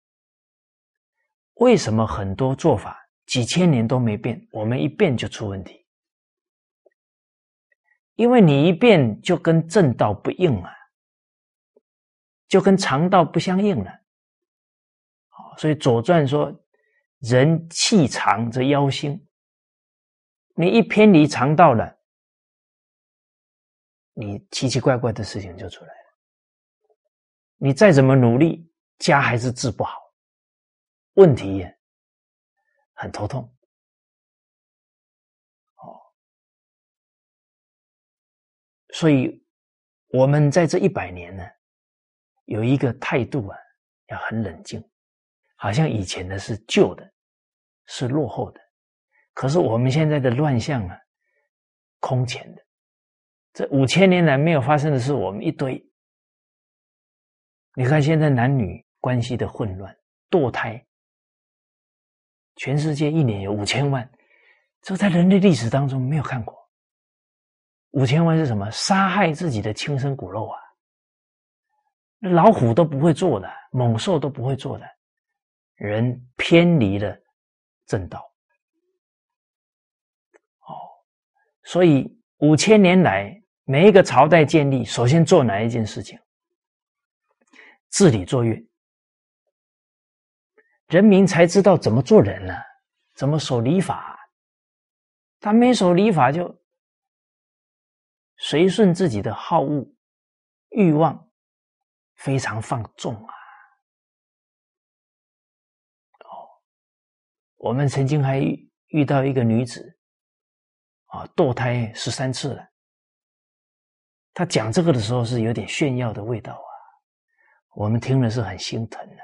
为什么很多做法几千年都没变，我们一变就出问题？因为你一变就跟正道不应了，就跟常道不相应了。所以《左传》说：“人气长则妖兴。”你一偏离肠道了，你奇奇怪怪的事情就出来了。你再怎么努力，家还是治不好，问题很头痛。哦，所以我们在这一百年呢，有一个态度啊，要很冷静，好像以前的是旧的，是落后的。可是我们现在的乱象啊，空前的，这五千年来没有发生的事，我们一堆。你看现在男女关系的混乱、堕胎，全世界一年有五千万，这在人类历史当中没有看过。五千万是什么？杀害自己的亲生骨肉啊！老虎都不会做的，猛兽都不会做的，人偏离了正道。哦所以五千年来，每一个朝代建立，首先做哪一件事情？治理作乐，人民才知道怎么做人呢？怎么守礼法？他没守礼法，就随顺自己的好恶、欲望，非常放纵啊！我们曾经还遇到一个女子。啊，堕胎十三次了。他讲这个的时候是有点炫耀的味道啊，我们听了是很心疼的。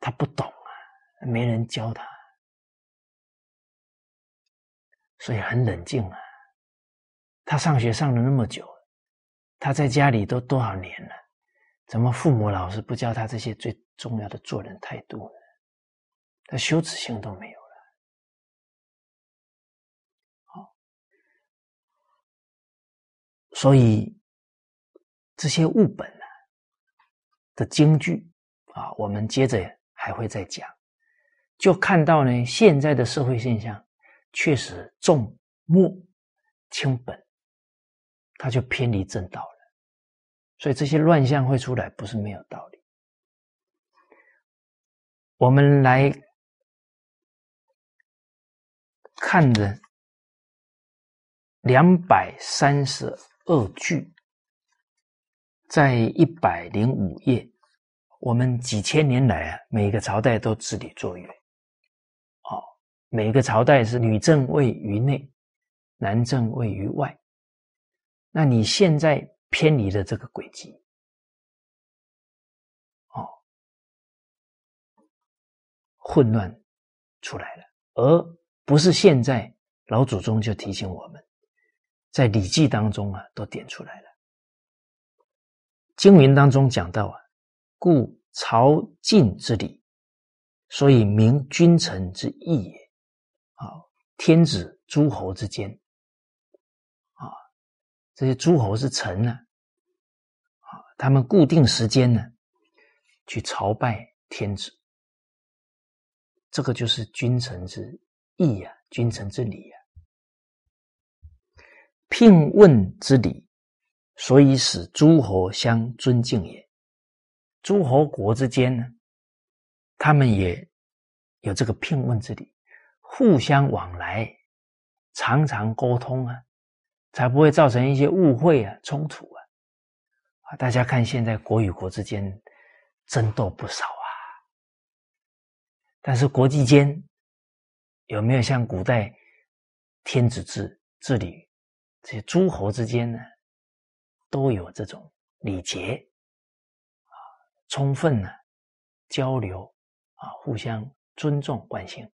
他不懂啊，没人教他，所以很冷静啊。他上学上了那么久，他在家里都多少年了，怎么父母老师不教他这些最重要的做人态度呢？他羞耻心都没有了，好。所以这些物本呢的京剧啊，我们接着还会再讲，就看到呢现在的社会现象确实重末轻本，它就偏离正道了。所以这些乱象会出来，不是没有道理。我们来看着两百三十。二句在一百零五页。我们几千年来啊，每个朝代都治理作乐，哦，每个朝代是女正位于内，男正位于外。那你现在偏离了这个轨迹，哦，混乱出来了，而不是现在老祖宗就提醒我们。在《礼记》当中啊，都点出来了。经文当中讲到啊，故朝晋之礼，所以明君臣之义也。啊，天子诸侯之间，啊，这些诸侯是臣呢，啊，他们固定时间呢，去朝拜天子，这个就是君臣之义呀，君臣之礼呀。聘问之礼，所以使诸侯相尊敬也。诸侯国之间呢，他们也有这个聘问之礼，互相往来，常常沟通啊，才不会造成一些误会啊、冲突啊。啊，大家看现在国与国之间争斗不少啊，但是国际间有没有像古代天子制治理？这些诸侯之间呢，都有这种礼节啊，充分呢交流啊，互相尊重关心，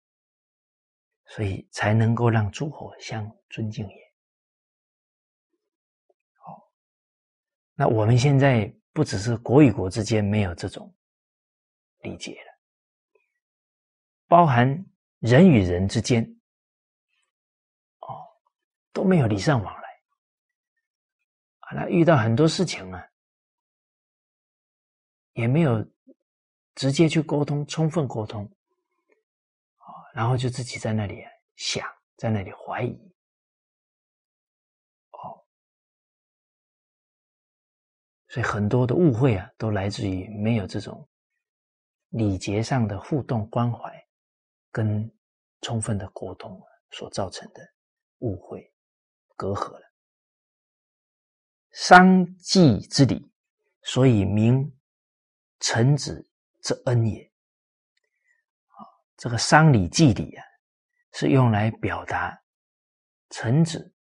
所以才能够让诸侯相尊敬也。好，那我们现在不只是国与国之间没有这种礼节了，包含人与人之间。哦都没有礼尚往来啊！那遇到很多事情啊，也没有直接去沟通，充分沟通，啊，然后就自己在那里想，在那里怀疑，哦，所以很多的误会啊，都来自于没有这种礼节上的互动关怀跟充分的沟通所造成的误会隔阂了。丧祭之礼，所以名臣子之恩也。这个商礼祭礼啊，是用来表达臣子、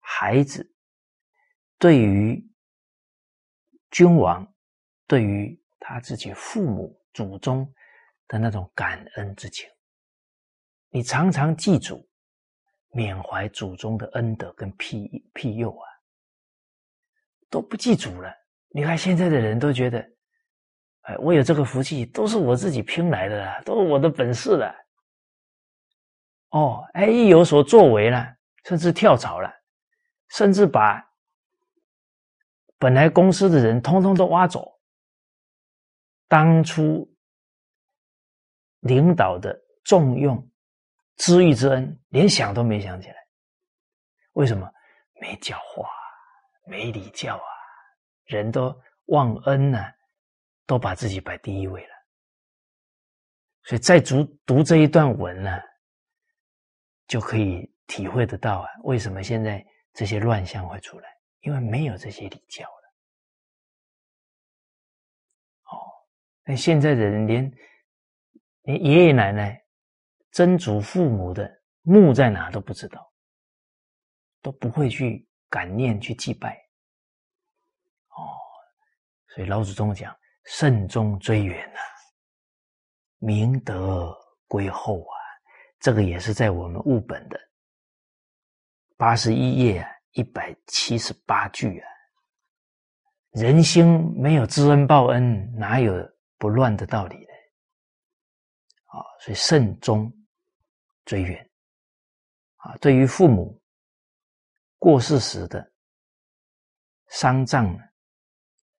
孩子对于君王、对于他自己父母、祖宗的那种感恩之情。你常常记住、缅怀祖宗的恩德跟庇庇佑啊。都不记住了。你看现在的人都觉得，哎，我有这个福气，都是我自己拼来的，都是我的本事了。哦，哎，一有所作为了，甚至跳槽了，甚至把本来公司的人通通都挖走。当初领导的重用、知遇之恩，连想都没想起来。为什么？没教化。没礼教啊，人都忘恩呢，都把自己摆第一位了。所以再读读这一段文呢，就可以体会得到啊，为什么现在这些乱象会出来？因为没有这些礼教了。哦，那现在的人连连爷爷奶奶、曾祖父母的墓在哪都不知道，都不会去。感念去祭拜，哦，所以老祖宗讲慎终追远呐，明德归厚啊，这个也是在我们物本的八十一页，一百七十八句啊，人心没有知恩报恩，哪有不乱的道理呢？啊，所以慎终追远啊，对于父母。过世时的丧葬呢，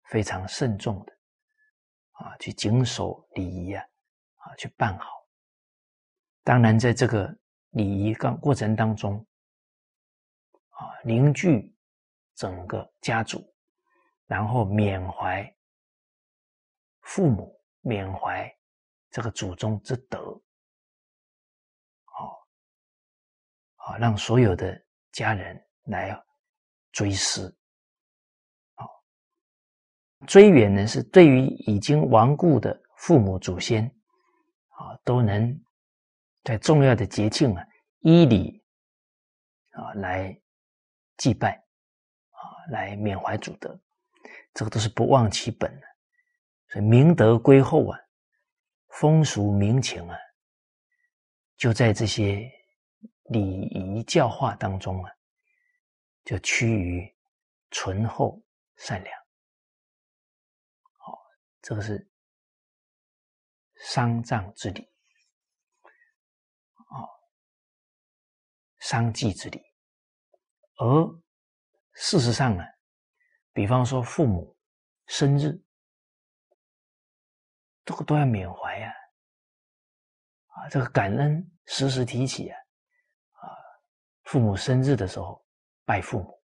非常慎重的啊，去谨守礼仪啊，啊，去办好。当然，在这个礼仪刚过程当中，啊，凝聚整个家族，然后缅怀父母，缅怀这个祖宗之德，好，啊，让所有的家人。来追思，啊，追远呢是对于已经亡故的父母祖先，啊，都能在重要的节庆啊依礼啊来祭拜，啊来缅怀祖德，这个都是不忘其本的，所以明德归厚啊，风俗民情啊，就在这些礼仪教化当中啊。就趋于醇厚善良，好，这个是丧葬之礼，哦，丧祭之礼。而事实上呢，比方说父母生日，这个都要缅怀呀，啊，这个感恩时时提起啊，啊，父母生日的时候。拜父母，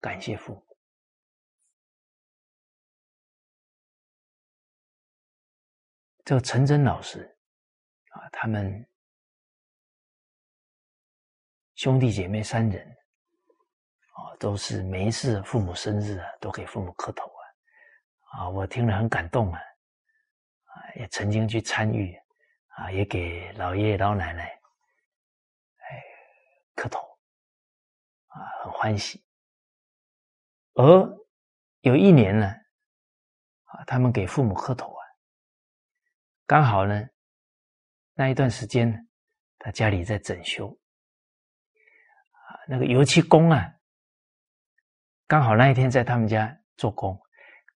感谢父母。这个陈真老师啊，他们兄弟姐妹三人啊，都是每一次父母生日啊，都给父母磕头啊。啊，我听了很感动，啊，啊也曾经去参与啊，也给老爷爷老奶奶哎磕头。啊，很欢喜。而有一年呢，啊，他们给父母磕头啊，刚好呢，那一段时间呢，他家里在整修，啊，那个油漆工啊，刚好那一天在他们家做工，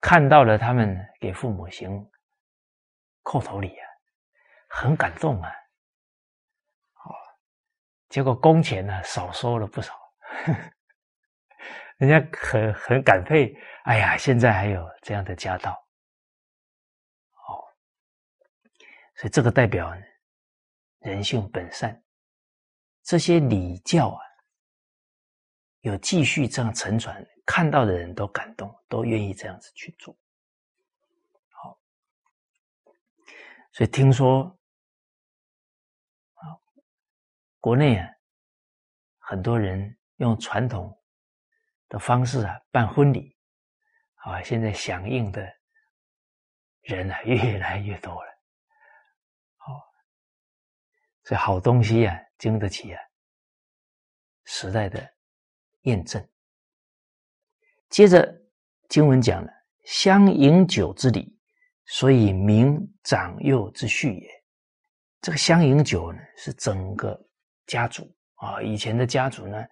看到了他们给父母行叩头礼啊，很感动啊，哦，结果工钱呢少收了不少。人家很很感佩，哎呀，现在还有这样的家道，哦所以这个代表人性本善。这些礼教啊，有继续这样承传，看到的人都感动，都愿意这样子去做。所以听说啊，国内啊，很多人用传统的方式啊办婚礼，啊，现在响应的人啊越来越多了。好，所以好东西呀。经得起啊时代的验证。接着经文讲了，相饮酒之礼，所以名长幼之序也。这个相饮酒呢，是整个家族啊，以前的家族呢，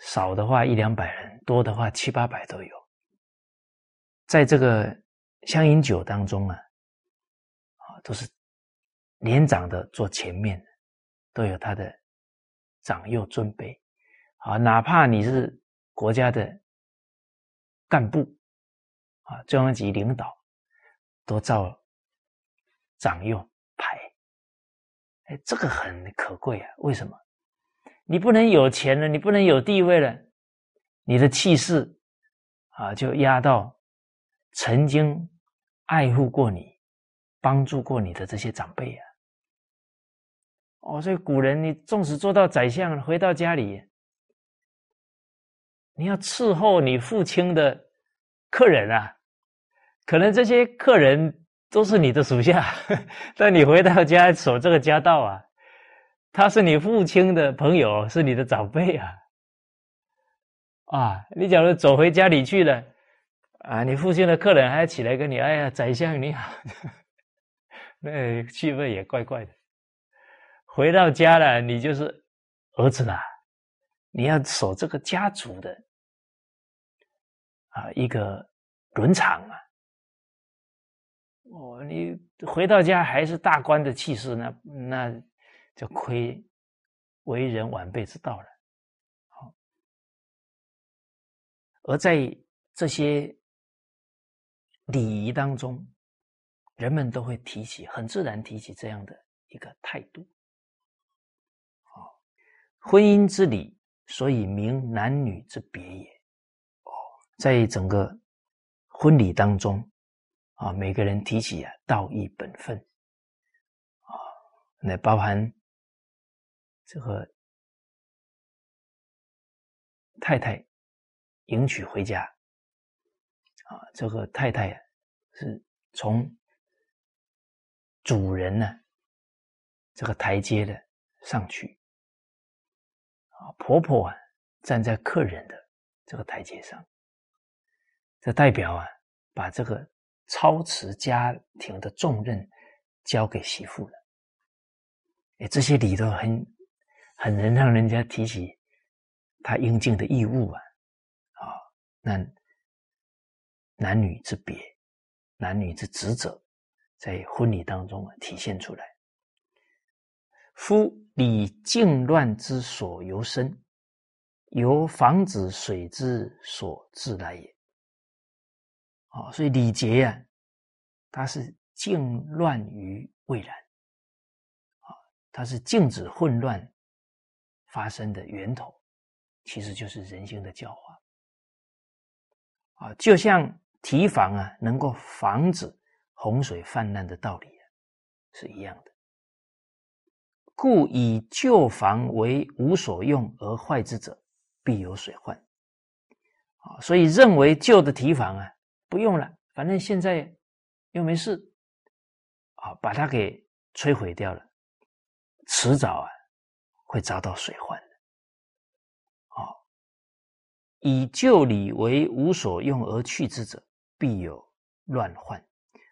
少的话一两百人，多的话七八百都有。在这个相饮酒当中啊，啊，都是年长的坐前面。都有他的长幼尊卑，啊，哪怕你是国家的干部，啊，中央级领导，都照长幼排。哎，这个很可贵啊！为什么？你不能有钱了，你不能有地位了，你的气势啊，就压到曾经爱护过你、帮助过你的这些长辈啊。哦，所以古人，你纵使做到宰相，回到家里，你要伺候你父亲的客人啊，可能这些客人都是你的属下，但你回到家守这个家道啊，他是你父亲的朋友，是你的长辈啊，啊，你假如走回家里去了，啊，你父亲的客人还起来跟你，哎呀，宰相你好，那气氛也怪怪的。回到家了，你就是儿子了，你要守这个家族的啊一个伦常啊。哦，你回到家还是大官的气势，那那就亏为人晚辈之道了。好，而在这些礼仪当中，人们都会提起，很自然提起这样的一个态度。婚姻之礼，所以名男女之别也。哦，在整个婚礼当中，啊，每个人提起啊道义本分，啊，那包含这个太太迎娶回家，啊，这个太太是从主人呢这个台阶的上去。啊，婆婆啊，站在客人的这个台阶上，这代表啊，把这个操持家庭的重任交给媳妇了。哎，这些礼都很很能让人家提起他应尽的义务啊。啊，那男女之别，男女之职责，在婚礼当中啊体现出来。夫礼静乱之所由生，由房子水之所自来也。啊，所以礼节呀，它是静乱于未然。啊，它是静止混乱发生的源头，其实就是人性的教化。啊，就像堤防啊，能够防止洪水泛滥的道理啊，是一样的。故以旧房为无所用而坏之者，必有水患。啊，所以认为旧的堤防啊不用了，反正现在又没事，啊，把它给摧毁掉了，迟早啊会遭到水患的。啊，以旧礼为无所用而去之者，必有乱患。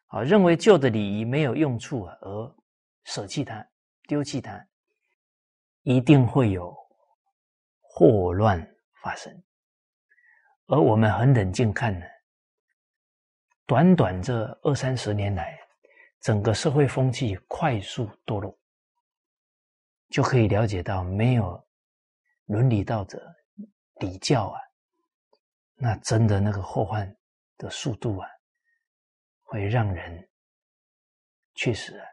啊，认为旧的礼仪没有用处啊，而舍弃它。丢弃它，一定会有祸乱发生。而我们很冷静看呢，短短这二三十年来，整个社会风气快速堕落。就可以了解到，没有伦理道德礼教啊，那真的那个祸患的速度啊，会让人确实啊。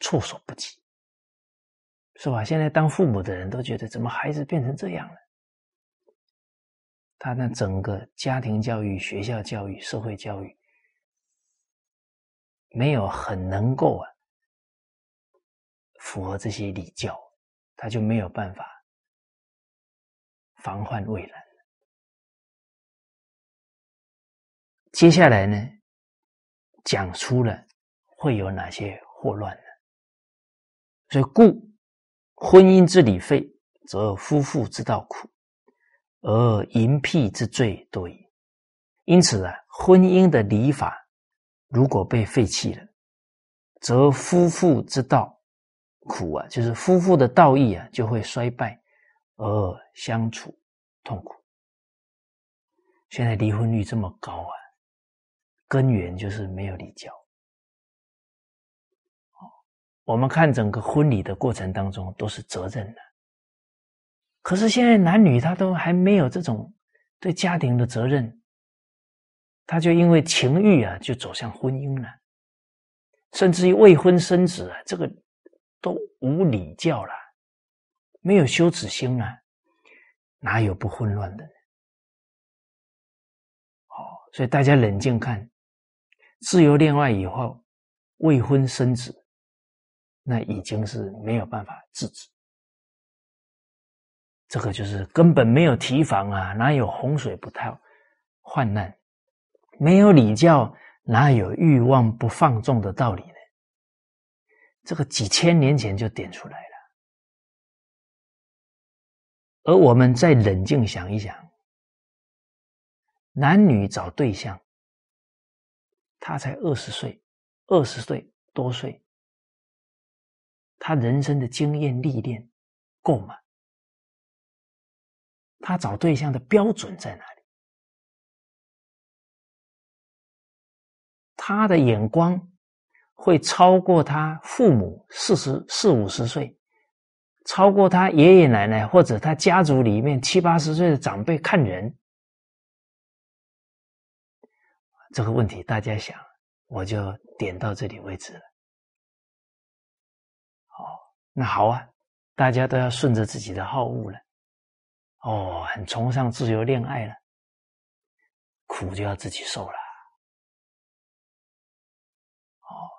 措手不及。是吧，现在当父母的人都觉得怎么孩子变成这样了？他那整个家庭教育、学校教育、社会教育，没有很能够啊符合这些礼教，他就没有办法防患未然。接下来呢，讲出了会有哪些祸乱呢？所以，故婚姻之礼废，则夫妇之道苦。而淫僻之罪多矣。因此啊，婚姻的礼法如果被废弃了，则夫妇之道苦啊，就是夫妇的道义啊就会衰败，而相处痛苦。现在离婚率这么高啊，根源就是没有礼教。我们看整个婚礼的过程当中，都是责任的。可是现在男女他都还没有这种对家庭的责任，他就因为情欲啊，就走向婚姻了，甚至于未婚生子啊，这个都无礼教了，没有羞耻心了，哪有不混乱的好？所以大家冷静看，自由恋爱以后未婚生子，那已经是没有办法制止。这个就是根本没有提防啊，哪有洪水不透患难？没有礼教，哪有欲望不放纵的道理呢？这个几千年前就点出来了。而我们再冷静想一想，男女找对象，他才二十岁，二十岁多岁，他人生的经验历练够吗？他找对象的标准在哪里？他的眼光会超过他父母四十四五十岁，超过他爷爷奶奶或者他家族里面七八十岁的长辈看人。这个问题大家想，我就点到这里为止了。哦，那好啊，大家都要顺着自己的好恶了。哦，很崇尚自由恋爱了，苦就要自己受了。哦，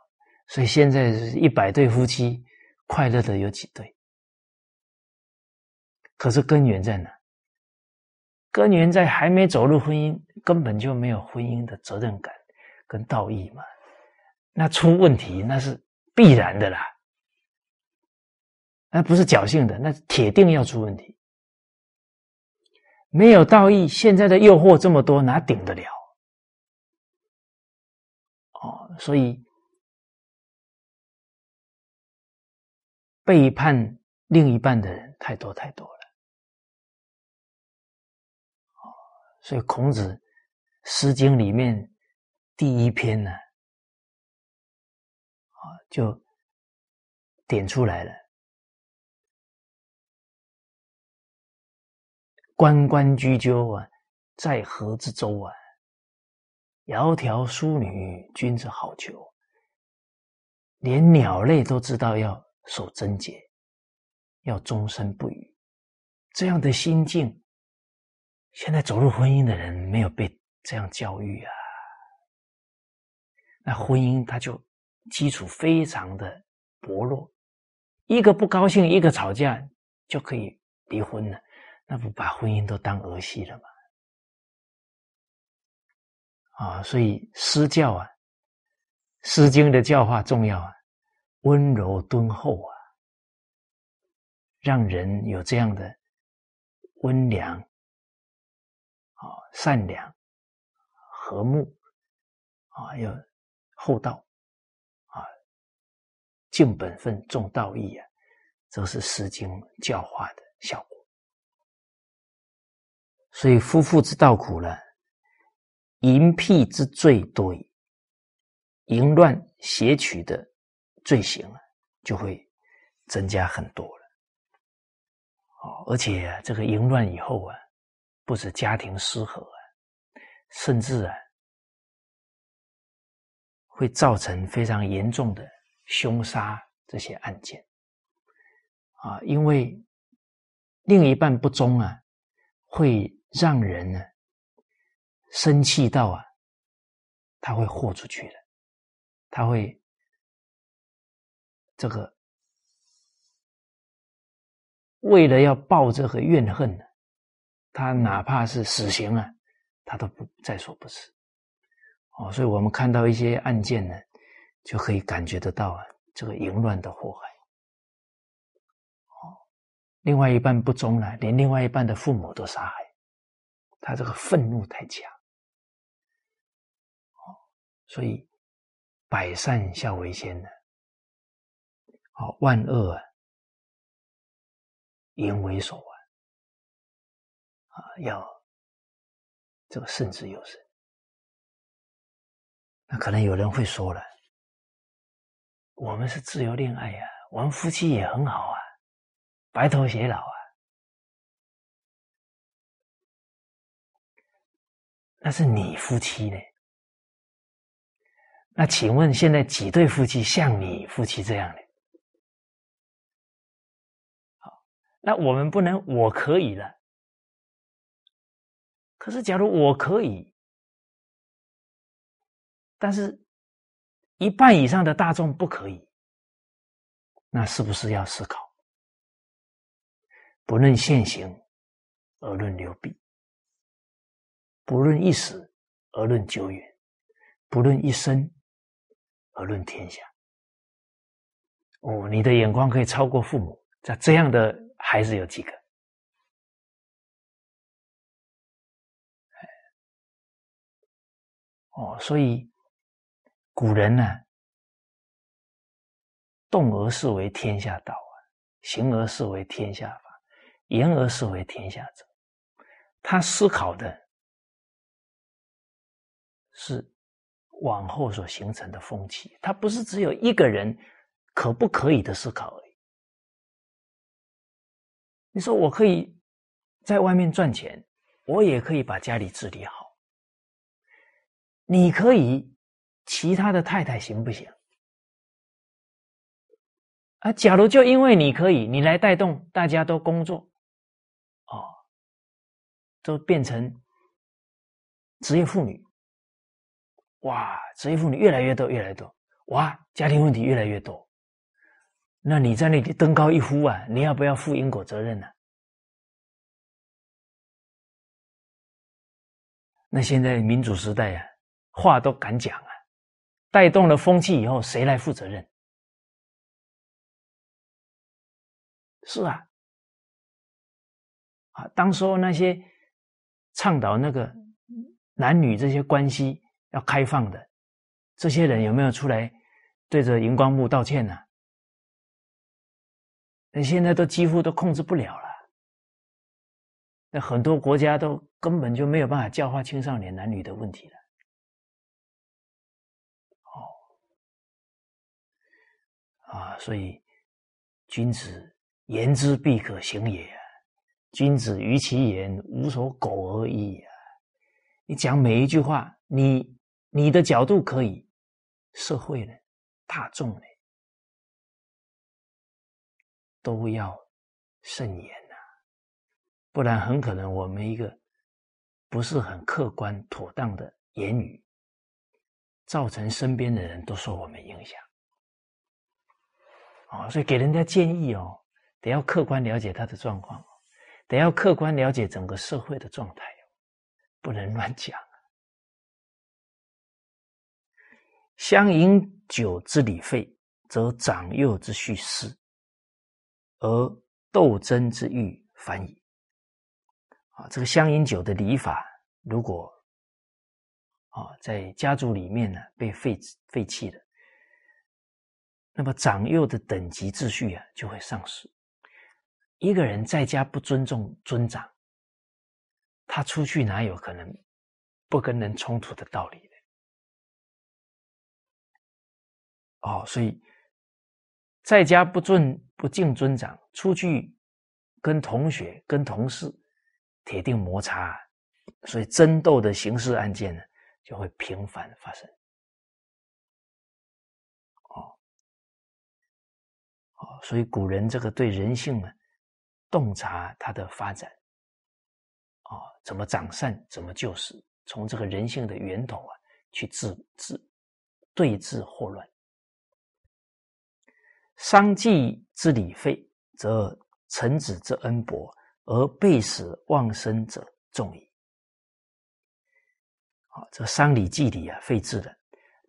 所以现在一百对夫妻快乐的有几对？可是根源在哪？根源在还没走入婚姻，根本就没有婚姻的责任感跟道义嘛。那出问题那是必然的啦，那不是侥幸的，那铁定要出问题。没有道义，现在的诱惑这么多，哪顶得了？哦，所以背叛另一半的人太多太多了。哦，所以孔子《诗经》里面第一篇呢，啊，就点出来了。关关雎鸠啊，在河之洲啊。窈窕淑女，君子好逑。连鸟类都知道要守贞洁，要终身不渝。这样的心境，现在走入婚姻的人没有被这样教育啊。那婚姻它就基础非常的薄弱，一个不高兴，一个吵架就可以离婚了。那不把婚姻都当儿戏了吗？啊，所以诗教啊，《诗经》的教化重要啊，温柔敦厚啊，让人有这样的温良、啊善良、和睦啊，要厚道啊，敬本分、重道义啊，这是《诗经》教化的效果。所以夫妇之道苦了，淫僻之罪多矣，淫乱邪曲的罪行啊，就会增加很多了。哦，而且这个淫乱以后啊，不止家庭失和啊，甚至啊，会造成非常严重的凶杀这些案件啊，因为另一半不忠啊，会让人呢生气到啊，他会豁出去的，他会这个为了要报这个怨恨呢，他哪怕是死刑啊，他都不在所不辞。哦，所以我们看到一些案件呢，就可以感觉得到啊，这个淫乱的祸害。哦，另外一半不忠了，连另外一半的父母都杀害，他这个愤怒太强。哦，所以百善孝为先呢，哦，万恶啊，淫为首啊，啊，要这个慎之又慎。那可能有人会说了：“我们是自由恋爱呀，我们夫妻也很好啊，白头偕老啊。”那是你夫妻呢？那请问现在几对夫妻像你夫妻这样的？好，那我们不能，我可以了。可是，假如我可以。但是，一半以上的大众不可以，那是不是要思考？不论现行，而论流弊；不论一时，而论久远；不论一生，而论天下。哦，你的眼光可以超过父母，这这样的孩子有几个？哦，所以。古人呢，动而视为天下道啊，行而视为天下法，言而视为天下者。他思考的是往后所形成的风气，它不是只有一个人可不可以的思考而已。你说我可以在外面赚钱，我也可以把家里治理好，你可以。其他的太太行不行？啊，假如就因为你可以，你来带动大家都工作，哦，都变成职业妇女，哇，职业妇女越来越多，越来越多，哇，家庭问题越来越多，那你在那里登高一呼啊，你要不要负因果责任呢？那现在民主时代啊，话都敢讲啊。带动了风气以后，谁来负责任？是啊，啊，当时候那些倡导那个男女这些关系要开放的这些人，有没有出来对着荧光幕道歉呢？那现在都几乎都控制不了了。那很多国家都根本就没有办法教化青少年男女的问题了。哦啊，所以君子言之必可行也。君子于其言无所苟而已啊！你讲每一句话，你你的角度可以，社会呢，大众呢，都要慎言呐，不然很可能我们一个不是很客观妥当的言语，造成身边的人都受我们影响。哦，所以给人家建议哦，得要客观了解他的状况，得要客观了解整个社会的状态，不能乱讲。相饮酒之礼废，则长幼之序失，而斗争之欲反矣。啊，这个相饮酒的礼法，如果啊在家族里面呢被废废弃了。那么长幼的等级秩序啊，就会丧失。一个人在家不尊重尊长，他出去哪有可能不跟人冲突的道理哦，所以在家不尊不敬尊长，出去跟同学、跟同事铁定摩擦，所以争斗的刑事案件呢，就会频繁发生。哦，所以古人这个对人性呢，洞察它的发展，啊，怎么长善，怎么救死，从这个人性的源头啊，去治治对治祸乱。商祭之礼废，则臣子之恩薄，而被死忘生者众矣。啊，这丧礼祭礼啊废置了，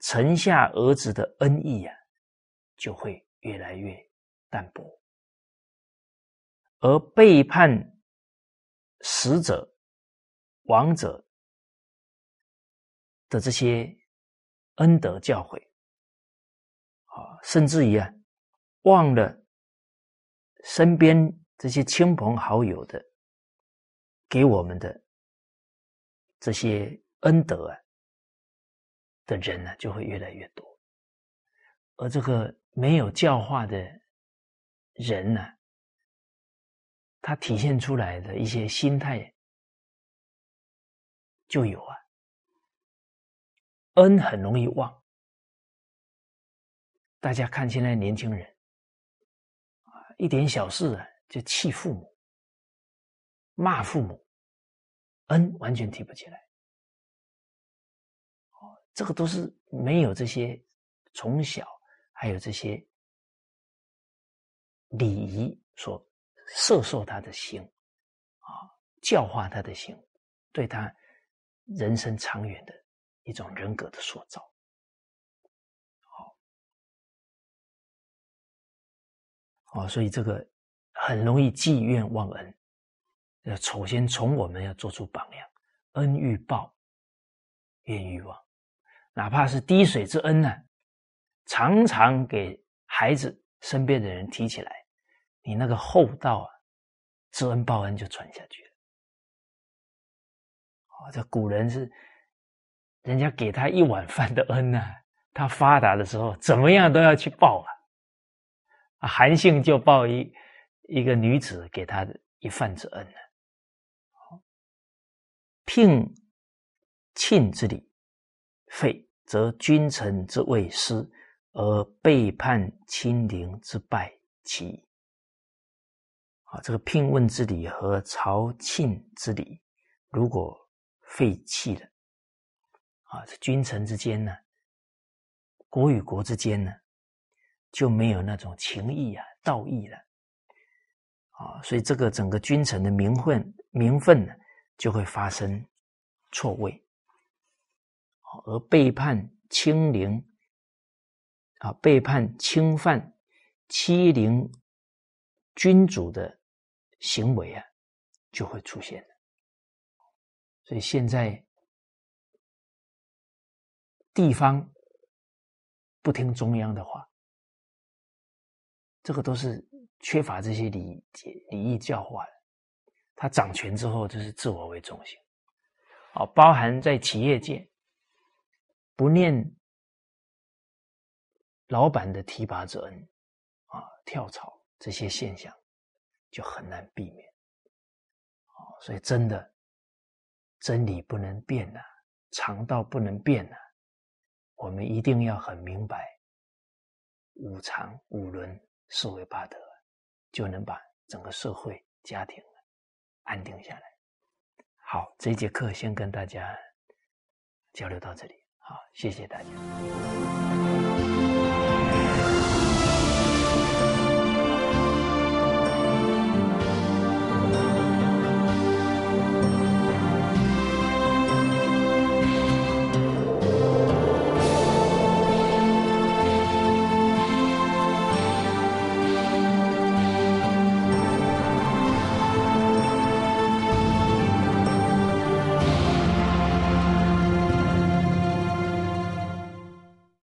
臣下儿子的恩义啊就会越来越淡薄，而背叛死者、亡者的这些恩德教诲，啊，甚至于啊忘了身边这些亲朋好友的给我们的这些。恩德啊的人呢，就会越来越多，而这个没有教化的人呢，他体现出来的一些心态就有啊，恩很容易忘。大家看现在年轻人，一点小事啊就气父母、骂父母，恩完全提不起来。这个都是没有这些从小还有这些礼仪所摄受他的心啊，教化他的心，对他人生长远的一种人格的塑造。哦，所以这个很容易记怨忘恩。要首先从我们要做出榜样，恩欲报，怨欲忘。哪怕是滴水之恩呢，常常给孩子身边的人提起来，你那个厚道啊，知恩报恩就传下去了。哦，这古人是，人家给他一碗饭的恩呢，他发达的时候怎么样都要去报啊。韩信就报一一个女子给他的一饭之恩呢。聘庆之礼。废则君臣之位失，而背叛亲邻之败齐。啊，这个聘问之礼和朝庆之礼，如果废弃了，啊，这君臣之间呢，国与国之间呢，就没有那种情义啊、道义了。啊，所以这个整个君臣的名分、名分呢，就会发生错位。而背叛、亲临啊，背叛、侵犯、欺凌君主的行为啊，就会出现所以现在地方不听中央的话，这个都是缺乏这些礼节礼义教化的。他掌权之后，就是自我为中心，哦，包含在企业界。不念老板的提拔之恩，啊，跳槽这些现象就很难避免，哦，所以真的真理不能变呐，常道不能变呐，我们一定要很明白五常五伦思维巴德就能把整个社会家庭安定下来。好，这节课先跟大家交流到这里。好，谢谢大家。